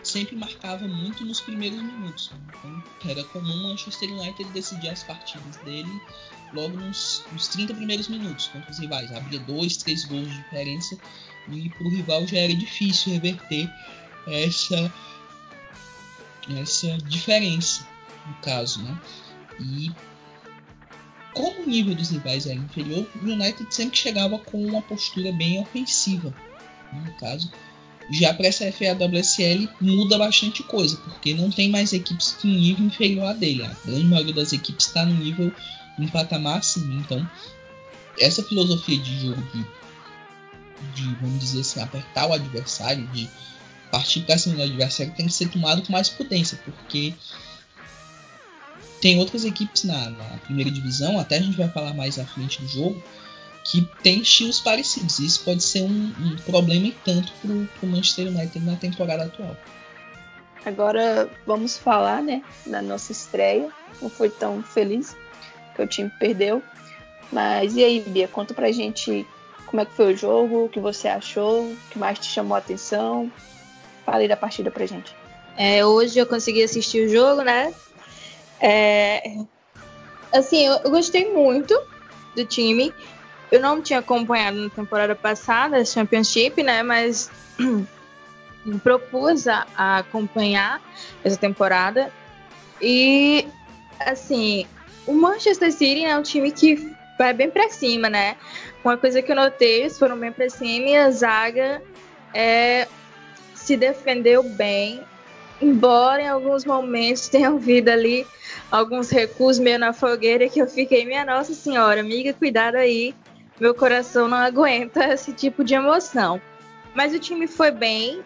sempre marcava muito nos primeiros minutos. Então, era comum o Manchester United decidir as partidas dele logo nos, nos 30 primeiros minutos contra os rivais. Abria dois, três gols de diferença e para o rival já era difícil reverter essa, essa diferença, no caso. Né? E como o nível dos rivais era inferior, o United sempre chegava com uma postura bem ofensiva. Né? No caso, já para essa FAWSL muda bastante coisa, porque não tem mais equipes com nível inferior a dele. A grande maioria das equipes está no nível um patamar acima. Então, essa filosofia de jogo de, de, vamos dizer assim, apertar o adversário, de partir para cima do adversário, tem que ser tomado com mais potência, porque tem outras equipes na, na, primeira divisão, até a gente vai falar mais à frente do jogo, que tem estilos parecidos. Isso pode ser um, um problema e tanto para o Manchester United na temporada atual. Agora vamos falar né, da nossa estreia. Não foi tão feliz que o time perdeu. Mas e aí, Bia, conta pra gente como é que foi o jogo, o que você achou, o que mais te chamou a atenção. Fala aí da partida pra gente. É, hoje eu consegui assistir o jogo, né? É, assim, eu, eu gostei muito do time. Eu não tinha acompanhado na temporada passada a Championship, né? Mas propus a, acompanhar essa temporada. E, assim, o Manchester City é um time que vai bem para cima, né? Uma coisa que eu notei, eles foram bem para cima e a zaga é, se defendeu bem. Embora em alguns momentos tenha havido ali alguns recuos meio na fogueira que eu fiquei, minha Nossa Senhora, amiga, cuidado aí, meu coração não aguenta esse tipo de emoção. Mas o time foi bem.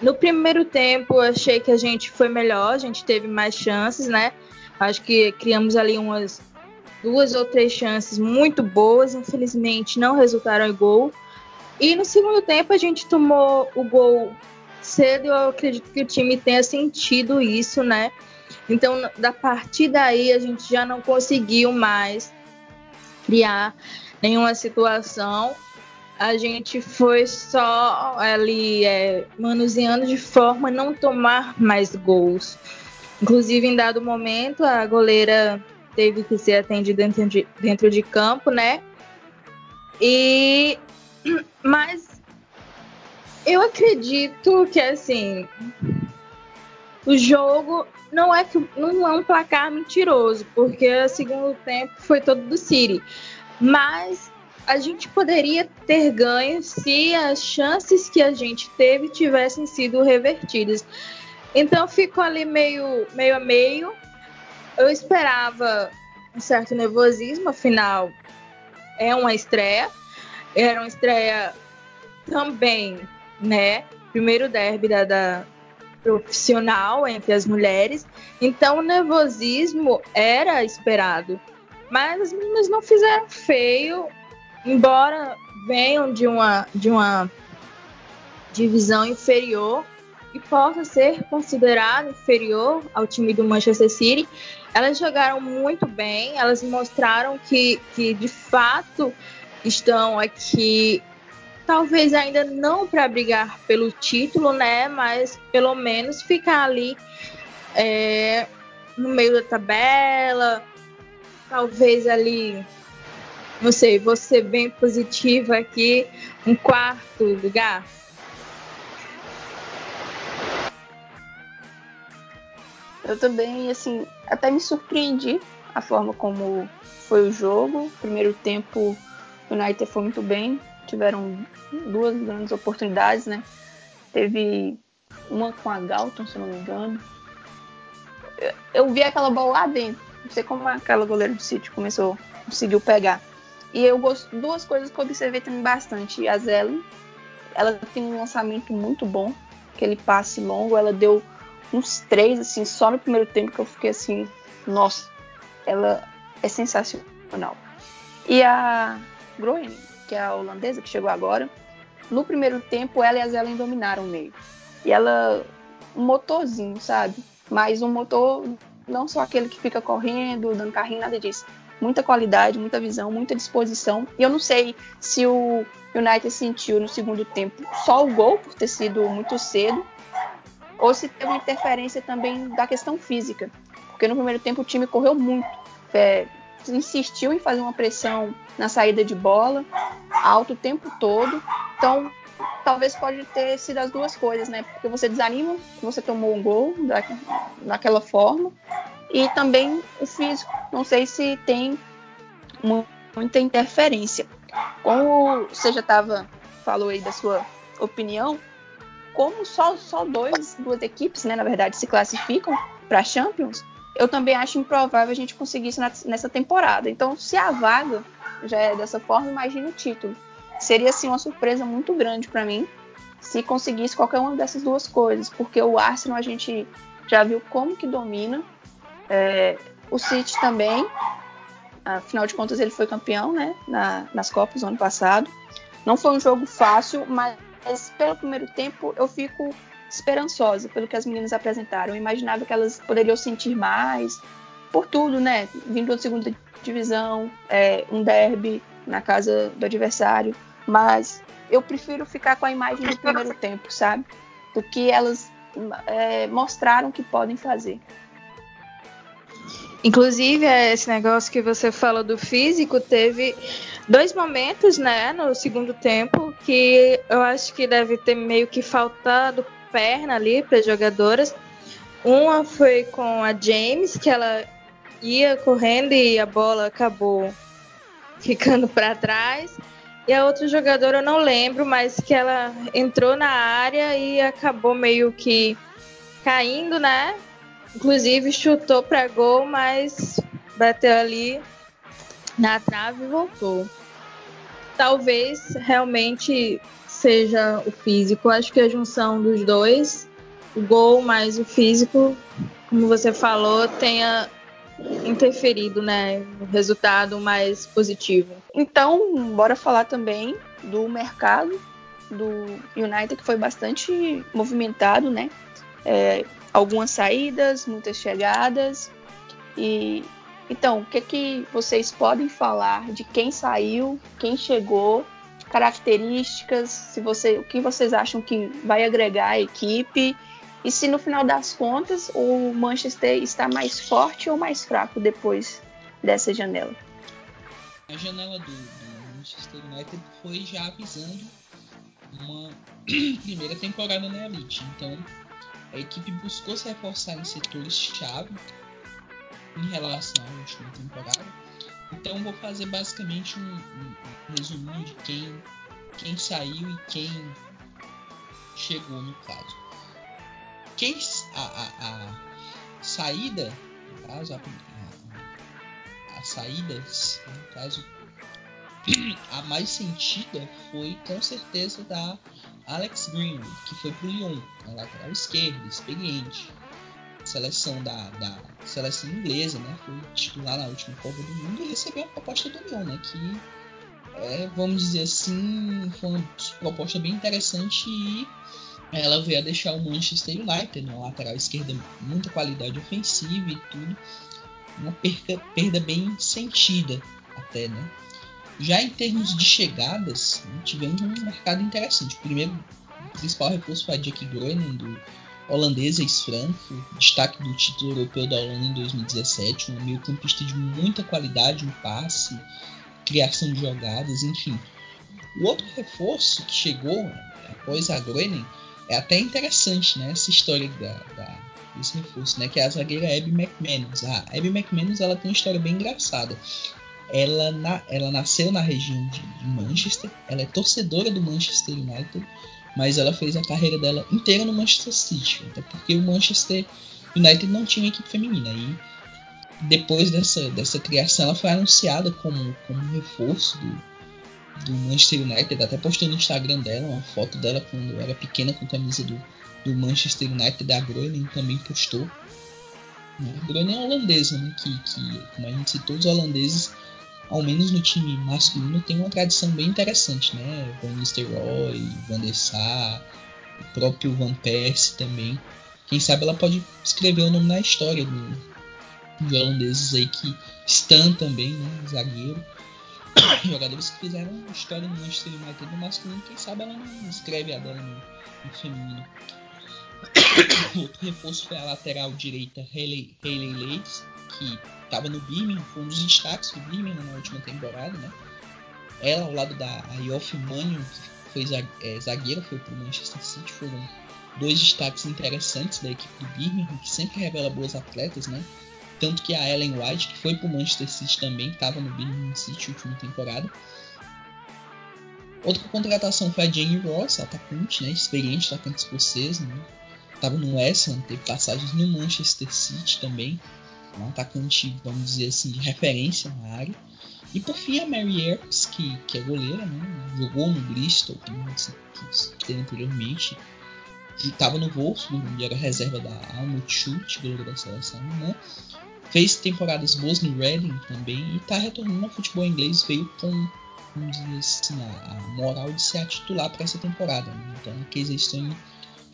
No primeiro tempo, achei que a gente foi melhor, a gente teve mais chances, né? Acho que criamos ali umas duas ou três chances muito boas, infelizmente não resultaram em gol. E no segundo tempo a gente tomou o gol cedo, eu acredito que o time tenha sentido isso, né? Então, da partir daí, a gente já não conseguiu mais criar nenhuma situação. A gente foi só ali é, manuseando de forma a não tomar mais gols. Inclusive, em dado momento, a goleira teve que ser atendida dentro de, dentro de campo, né? E mas eu acredito que assim o jogo não é não é um placar mentiroso, porque o segundo tempo foi todo do City. Mas a gente poderia ter ganho se as chances que a gente teve tivessem sido revertidas. Então ficou ali meio, meio a meio. Eu esperava um certo nervosismo, afinal é uma estreia. Era uma estreia também, né? Primeiro derby da, da, profissional entre as mulheres, então o nervosismo era esperado. Mas as meninas não fizeram feio, embora venham de uma, de uma divisão inferior e possa ser considerado inferior ao time do Manchester City. Elas jogaram muito bem, elas mostraram que, que de fato estão aqui talvez ainda não para brigar pelo título, né? Mas pelo menos ficar ali é, no meio da tabela, talvez ali, não sei, você bem positiva aqui, um quarto lugar. Eu também, assim, até me surpreendi a forma como foi o jogo. Primeiro tempo, o United foi muito bem, tiveram duas grandes oportunidades, né? Teve uma com a Galton, se não me engano. Eu vi aquela bola lá dentro. Não sei como aquela goleira do City começou, conseguiu pegar. E eu gosto duas coisas que eu observei também bastante. A Zelen, ela tem um lançamento muito bom, aquele passe longo, ela deu uns três assim só no primeiro tempo que eu fiquei assim, nossa, ela é sensacional. E a Groening, que é a holandesa que chegou agora, no primeiro tempo ela e a Zelen dominaram o meio. E ela, um motorzinho, sabe? Mas um motor não só aquele que fica correndo, dando carrinho, nada disso. Muita qualidade, muita visão, muita disposição. E eu não sei se o United sentiu no segundo tempo só o gol por ter sido muito cedo, ou se teve uma interferência também da questão física. Porque no primeiro tempo o time correu muito, é, insistiu em fazer uma pressão na saída de bola, alto o tempo todo. Então, talvez pode ter sido as duas coisas, né? Porque você desanima, você tomou um gol da, daquela forma, e também o físico. Não sei se tem muita interferência. Como você já estava falou aí da sua opinião, como só só dois duas equipes, né, na verdade, se classificam para Champions, eu também acho improvável a gente conseguir isso nessa temporada. Então, se a vaga já é dessa forma, imagine o título. Seria assim uma surpresa muito grande para mim se conseguisse qualquer uma dessas duas coisas, porque o Arsenal a gente já viu como que domina, é, o City também, afinal de contas ele foi campeão, né, na, nas Copas no ano passado. Não foi um jogo fácil, mas pelo primeiro tempo eu fico esperançosa pelo que as meninas apresentaram. Eu imaginava que elas poderiam sentir mais, por tudo, né? Vindo da segunda divisão, é, um derby na casa do adversário. Mas eu prefiro ficar com a imagem do primeiro tempo, sabe? Do que elas é, mostraram que podem fazer. Inclusive, é, esse negócio que você fala do físico, teve dois momentos, né, no segundo tempo, que eu acho que deve ter meio que faltado perna ali para as jogadoras. Uma foi com a James, que ela ia correndo e a bola acabou ficando para trás. E a outra jogadora eu não lembro, mas que ela entrou na área e acabou meio que caindo, né? Inclusive chutou para gol, mas bateu ali na trave e voltou. Talvez realmente seja o físico. Acho que a junção dos dois, o gol mais o físico, como você falou, tenha interferido né, no resultado mais positivo. Então, bora falar também do mercado do United, que foi bastante movimentado, né? É, algumas saídas, muitas chegadas. E então, o que, que vocês podem falar de quem saiu, quem chegou características, se você, o que vocês acham que vai agregar à equipe e se no final das contas o Manchester está mais forte ou mais fraco depois dessa janela. A janela do, do Manchester United foi já avisando uma primeira temporada na Elite. Então a equipe buscou se reforçar em setores chave em relação à última temporada então vou fazer basicamente um, um, um de quem, quem saiu e quem chegou no caso. Quem a, a, a saída, no caso, a, a, a saídas, no caso, a mais sentida foi com certeza da Alex Greenwood, que foi pro Lyon, na lateral esquerda, experiente seleção da, da seleção inglesa, né? Foi titular na última Copa do Mundo e recebeu a proposta do Lyon, né? Que é, vamos dizer assim, foi uma proposta bem interessante e ela veio a deixar o Manchester United na lateral esquerda muita qualidade ofensiva e tudo, uma perca, perda bem sentida até, né? Já em termos de chegadas, tivemos um mercado interessante. Primeiro, o principal reforço foi a Jack Groening do holandesa ex-Franco, destaque do título europeu da Holanda em 2017, um meio-campista de muita qualidade, um passe, criação de jogadas, enfim. O outro reforço que chegou após a Groening é até interessante, né? Essa história da, da, desse reforço, né? Que é a zagueira Abby McManus. A Abby McManus ela tem uma história bem engraçada. Ela, na, ela nasceu na região de, de Manchester, ela é torcedora do Manchester United mas ela fez a carreira dela inteira no Manchester City, até porque o Manchester United não tinha equipe feminina. E depois dessa, dessa criação, ela foi anunciada como, como reforço do, do Manchester United. Até postou no Instagram dela uma foto dela quando era pequena com a camisa do, do Manchester United. Da Groening também postou. A Bruna é holandesa, né? Que, que, como a gente citou, os holandeses, ao menos no time masculino, tem uma tradição bem interessante, né? Van Nistelrooy, Van der Sar, o próprio Van Persie também. Quem sabe ela pode escrever o nome na história do, dos holandeses aí que Stan também, né? Zagueiro. Jogadores que fizeram história no Manchester United no masculino, quem sabe ela não escreve a dela no, no feminino. Outro reforço foi a lateral direita Hayley, Hayley que estava no Birmingham, foi um dos destaques do Birmingham na última temporada, né? Ela ao lado da Ayof Mannion, que foi é, zagueira, foi para o Manchester City, foram dois destaques interessantes da equipe do Birmingham, que sempre revela boas atletas, né? Tanto que a Ellen White, que foi para o Manchester City também, estava no Birmingham City última temporada. Outra contratação foi a Jane Ross, atacante, né? Experiente atacante escocesa, né? estava no West Ham, teve passagens no Manchester City também, um atacante, vamos dizer assim, de referência na área. E por fim a Mary Earps, que, que é goleira, né? jogou no Bristol, como citei anteriormente, e estava no Wolfsburg, onde era reserva da Almut Schultz, goleira da seleção né? Fez temporadas boas no Reading também e está retornando ao futebol inglês, veio com dizer assim, a, a moral de ser a titular para essa temporada. Né? Então a Casey Stone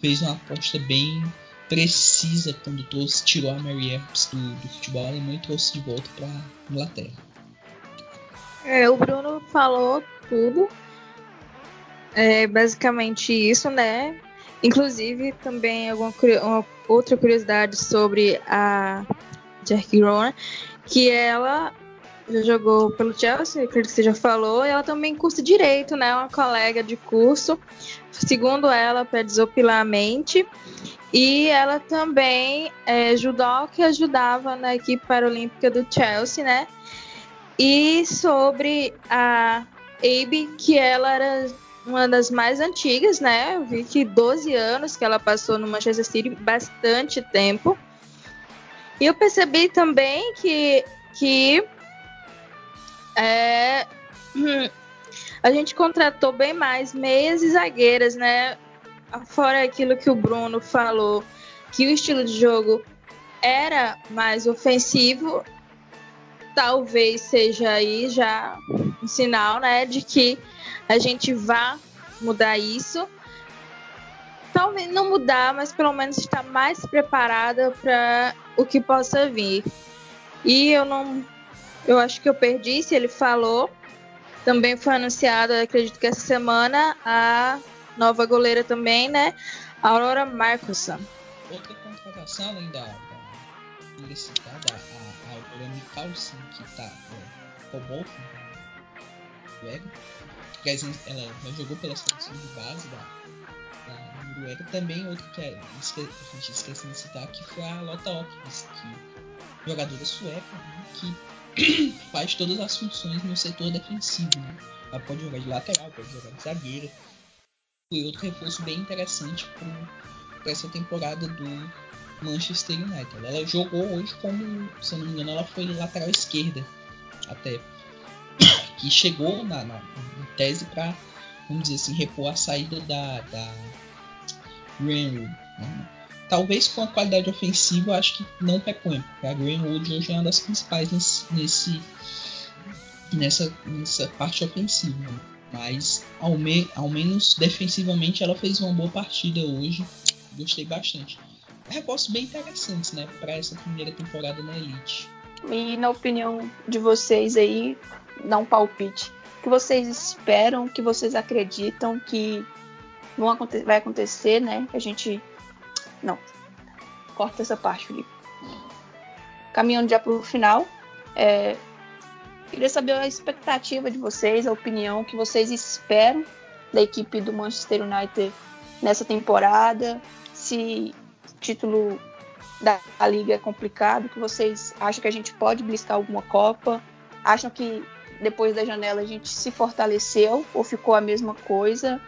fez uma aposta bem precisa quando trouxe, tirou a Mary Earps do, do futebol alemão e trouxe de volta para Inglaterra. É, o Bruno falou tudo. É basicamente isso, né? Inclusive, também alguma uma outra curiosidade sobre a Jackie Rona, que ela já jogou pelo Chelsea, acredito que você já falou, e ela também cursa direito, né? Uma colega de curso segundo ela, para desopilar a mente. E ela também é que ajudava na equipe paralímpica do Chelsea, né? E sobre a Abe, que ela era uma das mais antigas, né? Eu vi que 12 anos que ela passou no Manchester City, bastante tempo. E eu percebi também que, que é, hum, a gente contratou bem mais meias e zagueiras, né? Fora aquilo que o Bruno falou, que o estilo de jogo era mais ofensivo, talvez seja aí já um sinal, né, de que a gente vá mudar isso. Talvez não mudar, mas pelo menos estar mais preparada para o que possa vir. E eu não, eu acho que eu perdi se ele falou, também foi anunciada, acredito que essa semana, a nova goleira também, né? Aurora Marcusson. Outra contratação além da, a, a Aurora Mikkelsen, que está é, Cobolf, Noruega. Ela jogou pela seleção de base da, da Noruega. Também outra que a gente esquece de citar, que foi a Lotta Ocknes, que jogadora sueca, né, que faz todas as funções no setor defensivo. Né? Ela pode jogar de lateral, pode jogar de zagueira. Foi outro reforço bem interessante para essa temporada do Manchester United. Ela jogou hoje como, se eu não me engano, ela foi lateral esquerda até. Que chegou na, na tese para, vamos dizer assim, repor a saída da, da Greenwood. Né? talvez com a qualidade ofensiva, acho que não reponha, porque a Greenwood hoje é uma das principais nesse, nesse nessa, nessa parte ofensiva. Né? Mas ao, me, ao menos defensivamente ela fez uma boa partida hoje. Gostei bastante. Reforços bem interessantes, né, para essa primeira temporada na Elite. E na opinião de vocês aí, dá um palpite. O que vocês esperam, o que vocês acreditam que vão aconte vai acontecer, né? A gente não. Corta essa parte, Felipe. Caminhando já para o final, é, queria saber a expectativa de vocês, a opinião que vocês esperam da equipe do Manchester United nessa temporada. Se título da liga é complicado, que vocês acham que a gente pode bliscar alguma Copa? Acham que depois da janela a gente se fortaleceu ou ficou a mesma coisa?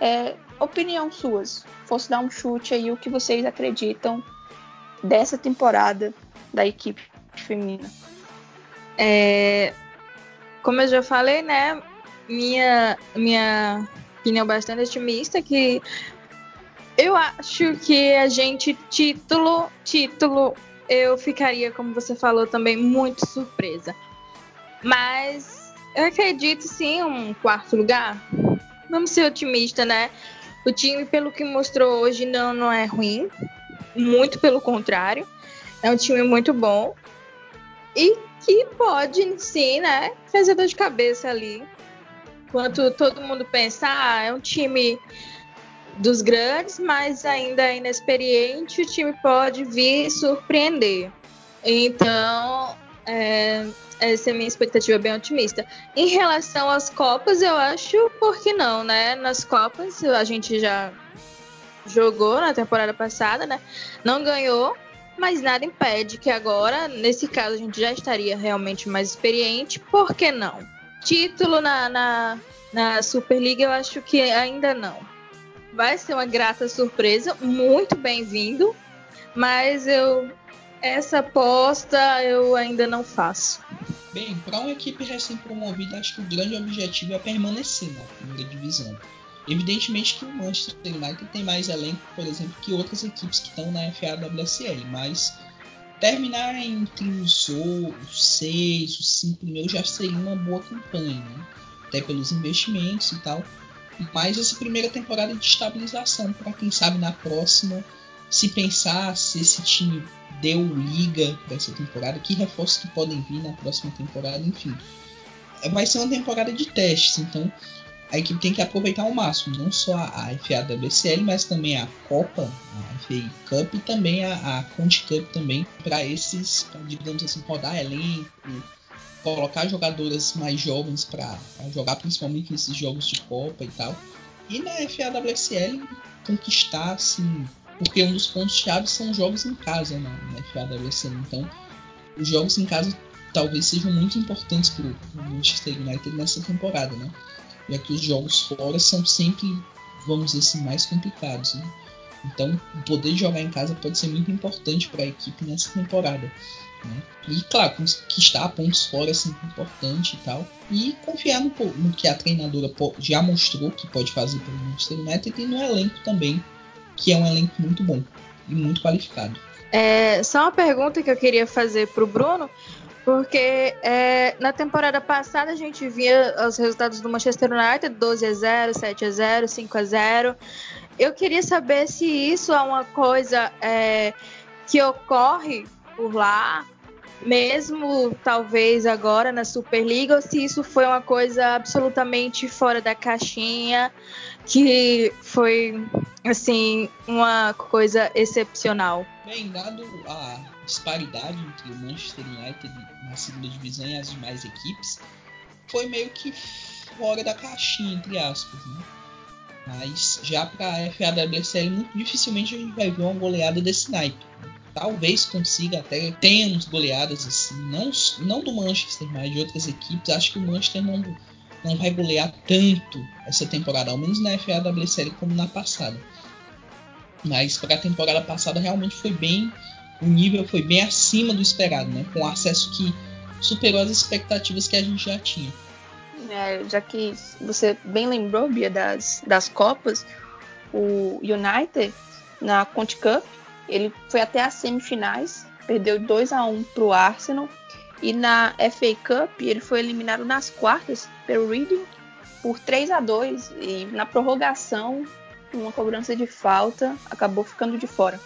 É, opinião suas. Fosse dar um chute aí o que vocês acreditam dessa temporada da equipe feminina. É, como eu já falei, né? Minha, minha opinião bastante otimista que eu acho que a gente título, título eu ficaria, como você falou, também muito surpresa. Mas eu acredito sim um quarto lugar. Vamos ser otimistas, né? O time, pelo que mostrou hoje, não, não é ruim. Muito pelo contrário. É um time muito bom. E que pode, sim, né? Fazer dor de cabeça ali. Enquanto todo mundo pensa, ah, é um time dos grandes, mas ainda inexperiente, o time pode vir surpreender. Então, é, essa é a minha expectativa bem otimista. Em relação às Copas, eu acho, por que não, né? Nas Copas, a gente já jogou na temporada passada, né? Não ganhou, mas nada impede que agora, nesse caso, a gente já estaria realmente mais experiente, por que não? Título na, na, na Superliga, eu acho que ainda não. Vai ser uma grata surpresa, muito bem-vindo, mas eu essa aposta eu ainda não faço. Bem, para uma equipe recém-promovida, acho que o grande objetivo é permanecer na primeira divisão. Evidentemente que o Manchester United tem mais elenco, por exemplo, que outras equipes que estão na FAWSL, mas terminar entre os, os seis, os cinco primeiros já seria uma boa campanha, né? até pelos investimentos e tal. Mas essa primeira temporada de estabilização, para quem sabe na próxima se pensar se esse time deu liga para essa temporada, que reforços que podem vir na próxima temporada, enfim. Vai ser uma temporada de testes, então a equipe tem que aproveitar ao máximo, não só a FA da BCL, mas também a Copa, a FA Cup e também a, a Conte Cup também, para esses, pra, digamos assim, rodar elenco, colocar jogadoras mais jovens para jogar principalmente nesses jogos de Copa e tal. E na FA da conquistar assim porque um dos pontos chave são jogos em casa na, na FAWC. Então, os jogos em casa talvez sejam muito importantes para o Manchester United nessa temporada, né? Já que os jogos fora são sempre, vamos dizer assim, mais complicados. Né? Então, poder jogar em casa pode ser muito importante para a equipe nessa temporada. Né? E, claro, conquistar pontos fora é sempre importante e tal. E confiar no, no que a treinadora já mostrou que pode fazer pelo Manchester United e no elenco também que é um elenco muito bom e muito qualificado. É, só uma pergunta que eu queria fazer para o Bruno, porque é, na temporada passada a gente via os resultados do Manchester United 12 a 0, 7 a 0, 5 a 0. Eu queria saber se isso é uma coisa é, que ocorre por lá, mesmo talvez agora na Superliga, ou se isso foi uma coisa absolutamente fora da caixinha, que foi assim uma coisa excepcional. Bem, dado a disparidade entre o Manchester United na segunda divisão e as demais equipes, foi meio que fora da caixinha, entre aspas, né? Mas já para a FAWSL, muito dificilmente a gente vai ver uma goleada desse naipe. Talvez consiga até tenhamos goleadas assim, não, não do Manchester, mas de outras equipes. Acho que o Manchester não não vai golear tanto essa temporada, ao menos na FA WSL como na passada. Mas para a temporada passada realmente foi bem, o nível foi bem acima do esperado, né? Com acesso que superou as expectativas que a gente já tinha. É, já que você bem lembrou, Bia, das, das Copas, o United na Conte Cup, ele foi até as semifinais, perdeu 2 a 1 para o Arsenal e na FA Cup ele foi eliminado nas quartas pelo Reading por 3 a 2 e na prorrogação, uma cobrança de falta, acabou ficando de fora.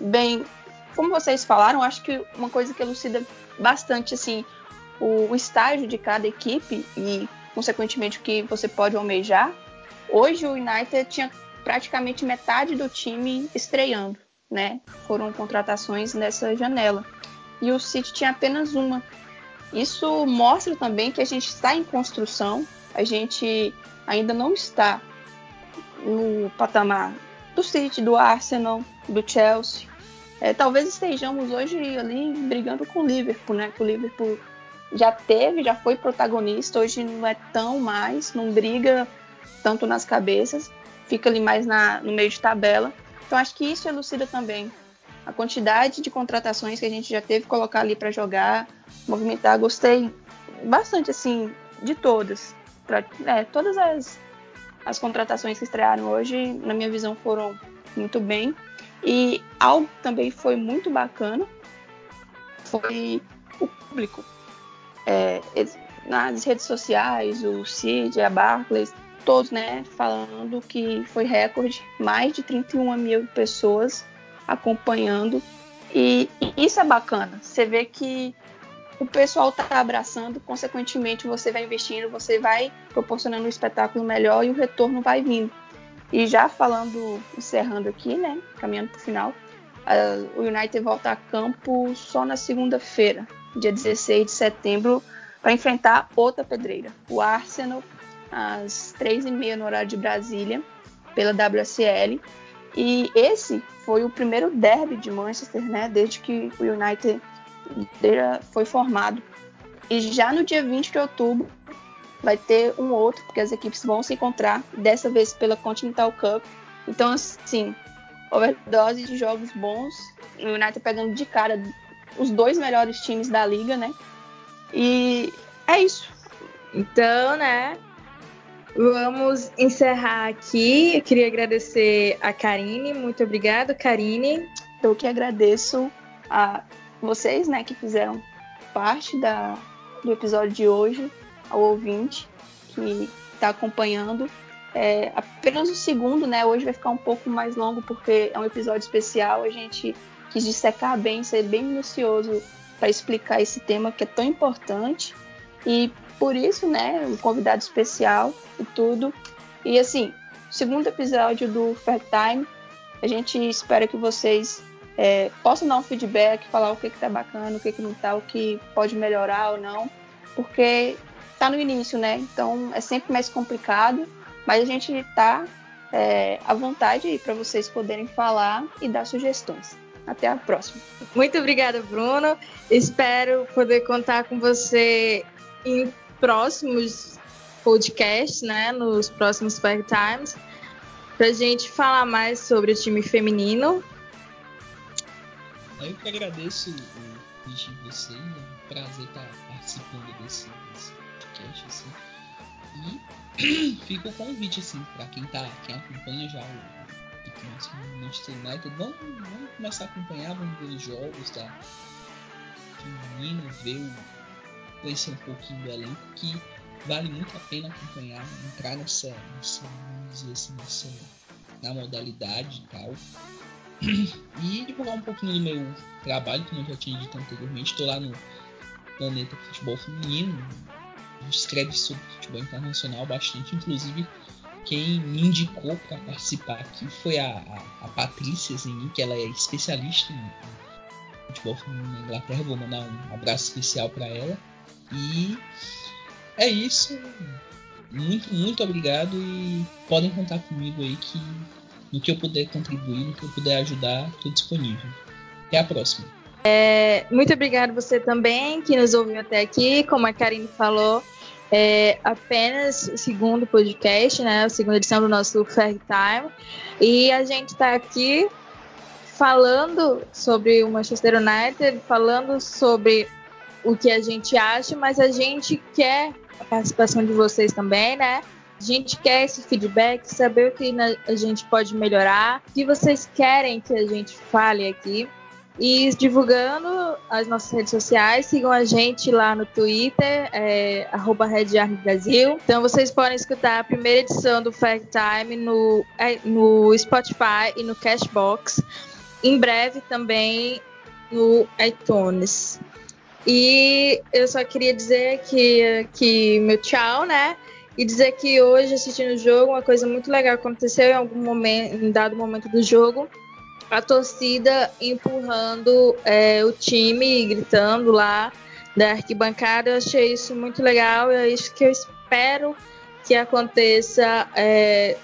Bem, como vocês falaram, acho que uma coisa que elucida bastante assim o, estágio de cada equipe e consequentemente o que você pode almejar. Hoje o United tinha praticamente metade do time estreando, né? Foram contratações nessa janela e o City tinha apenas uma. Isso mostra também que a gente está em construção, a gente ainda não está no patamar do City, do Arsenal, do Chelsea. É, talvez estejamos hoje ali brigando com o Liverpool, né? Que o Liverpool já teve, já foi protagonista, hoje não é tão mais, não briga tanto nas cabeças, fica ali mais na, no meio de tabela. Então acho que isso elucida também a quantidade de contratações que a gente já teve colocar ali para jogar, movimentar, gostei bastante assim de todas. Pra, é, todas as, as contratações que estrearam hoje, na minha visão, foram muito bem. E algo também foi muito bacana foi o público. É, nas redes sociais, o Cid, a Barclays, todos, né, falando que foi recorde, mais de 31 mil pessoas acompanhando. E, isso é bacana. Você vê que o pessoal está abraçando, consequentemente você vai investindo, você vai proporcionando um espetáculo melhor e o retorno vai vindo. E já falando, encerrando aqui, né, caminhando para o final, uh, o United volta a campo só na segunda-feira, dia 16 de setembro, para enfrentar outra pedreira, o Arsenal, às três e meia no horário de Brasília, pela WSL. E esse foi o primeiro derby de Manchester, né, desde que o United foi formado. E já no dia 20 de outubro vai ter um outro, porque as equipes vão se encontrar, dessa vez pela Continental Cup. Então, assim, overdose de jogos bons. O United pegando de cara os dois melhores times da liga, né? E é isso. Então, né? Vamos encerrar aqui. Eu queria agradecer a Karine. Muito obrigada, Karine. Eu que agradeço a vocês, né, que fizeram parte da, do episódio de hoje, ao ouvinte que está acompanhando. É, apenas o segundo, né? Hoje vai ficar um pouco mais longo porque é um episódio especial. A gente quis dissecar bem, ser bem minucioso para explicar esse tema que é tão importante. E por isso, né, um convidado especial e tudo. E assim, segundo episódio do Fair Time, a gente espera que vocês é, possam dar um feedback, falar o que, que tá bacana, o que, que não tá, o que pode melhorar ou não, porque tá no início, né? Então é sempre mais complicado, mas a gente tá é, à vontade para vocês poderem falar e dar sugestões. Até a próxima. Muito obrigada, Bruno. Espero poder contar com você em próximos podcasts, né? Nos próximos Fair Times, para gente falar mais sobre o time feminino. Eu que agradeço o convite de vocês, é um prazer estar participando desse, desse podcast, assim. E fica o convite, assim, para quem tá, quem acompanha já o o Manchester United, vamos, vamos começar a acompanhar, vamos ver os jogos da feminino, ver o, conhecer um pouquinho elenco, que vale muito a pena acompanhar, entrar nessa, nessa vamos dizer assim, nessa, na modalidade e tal. E divulgar um pouquinho do meu trabalho, como eu já tinha dito anteriormente, estou lá no Planeta Futebol Feminino, escreve sobre futebol internacional bastante, inclusive quem me indicou para participar aqui foi a, a, a Patrícia Zeni, que ela é especialista em futebol feminino na Inglaterra. Vou mandar um abraço especial para ela. E é isso. Muito, muito obrigado e podem contar comigo aí que no que eu puder contribuir, no que eu puder ajudar, estou disponível. Até a próxima. É, muito obrigado você também que nos ouviu até aqui. Como a Karine falou, é apenas o segundo podcast, né? A segunda edição do nosso Fair Time. E a gente está aqui falando sobre o Manchester United, falando sobre o que a gente acha, mas a gente quer a participação de vocês também, né? A gente quer esse feedback, saber o que a gente pode melhorar, o que vocês querem que a gente fale aqui. E divulgando as nossas redes sociais, sigam a gente lá no Twitter, é, Brasil. Então vocês podem escutar a primeira edição do Fact Time no, é, no Spotify e no Cashbox. Em breve também no iTunes. E eu só queria dizer que, que meu tchau, né? E dizer que hoje, assistindo o jogo, uma coisa muito legal aconteceu em algum momento, em dado momento do jogo a torcida empurrando é, o time, gritando lá da arquibancada. Eu achei isso muito legal e é isso que eu espero que aconteça. É,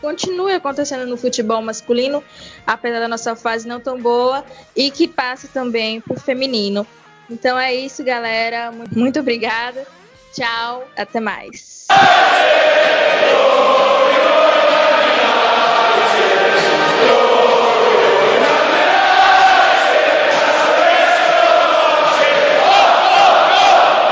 continue acontecendo no futebol masculino, apesar da nossa fase não tão boa, e que passe também para o feminino. Então é isso, galera. Muito obrigada. Tchau, até mais.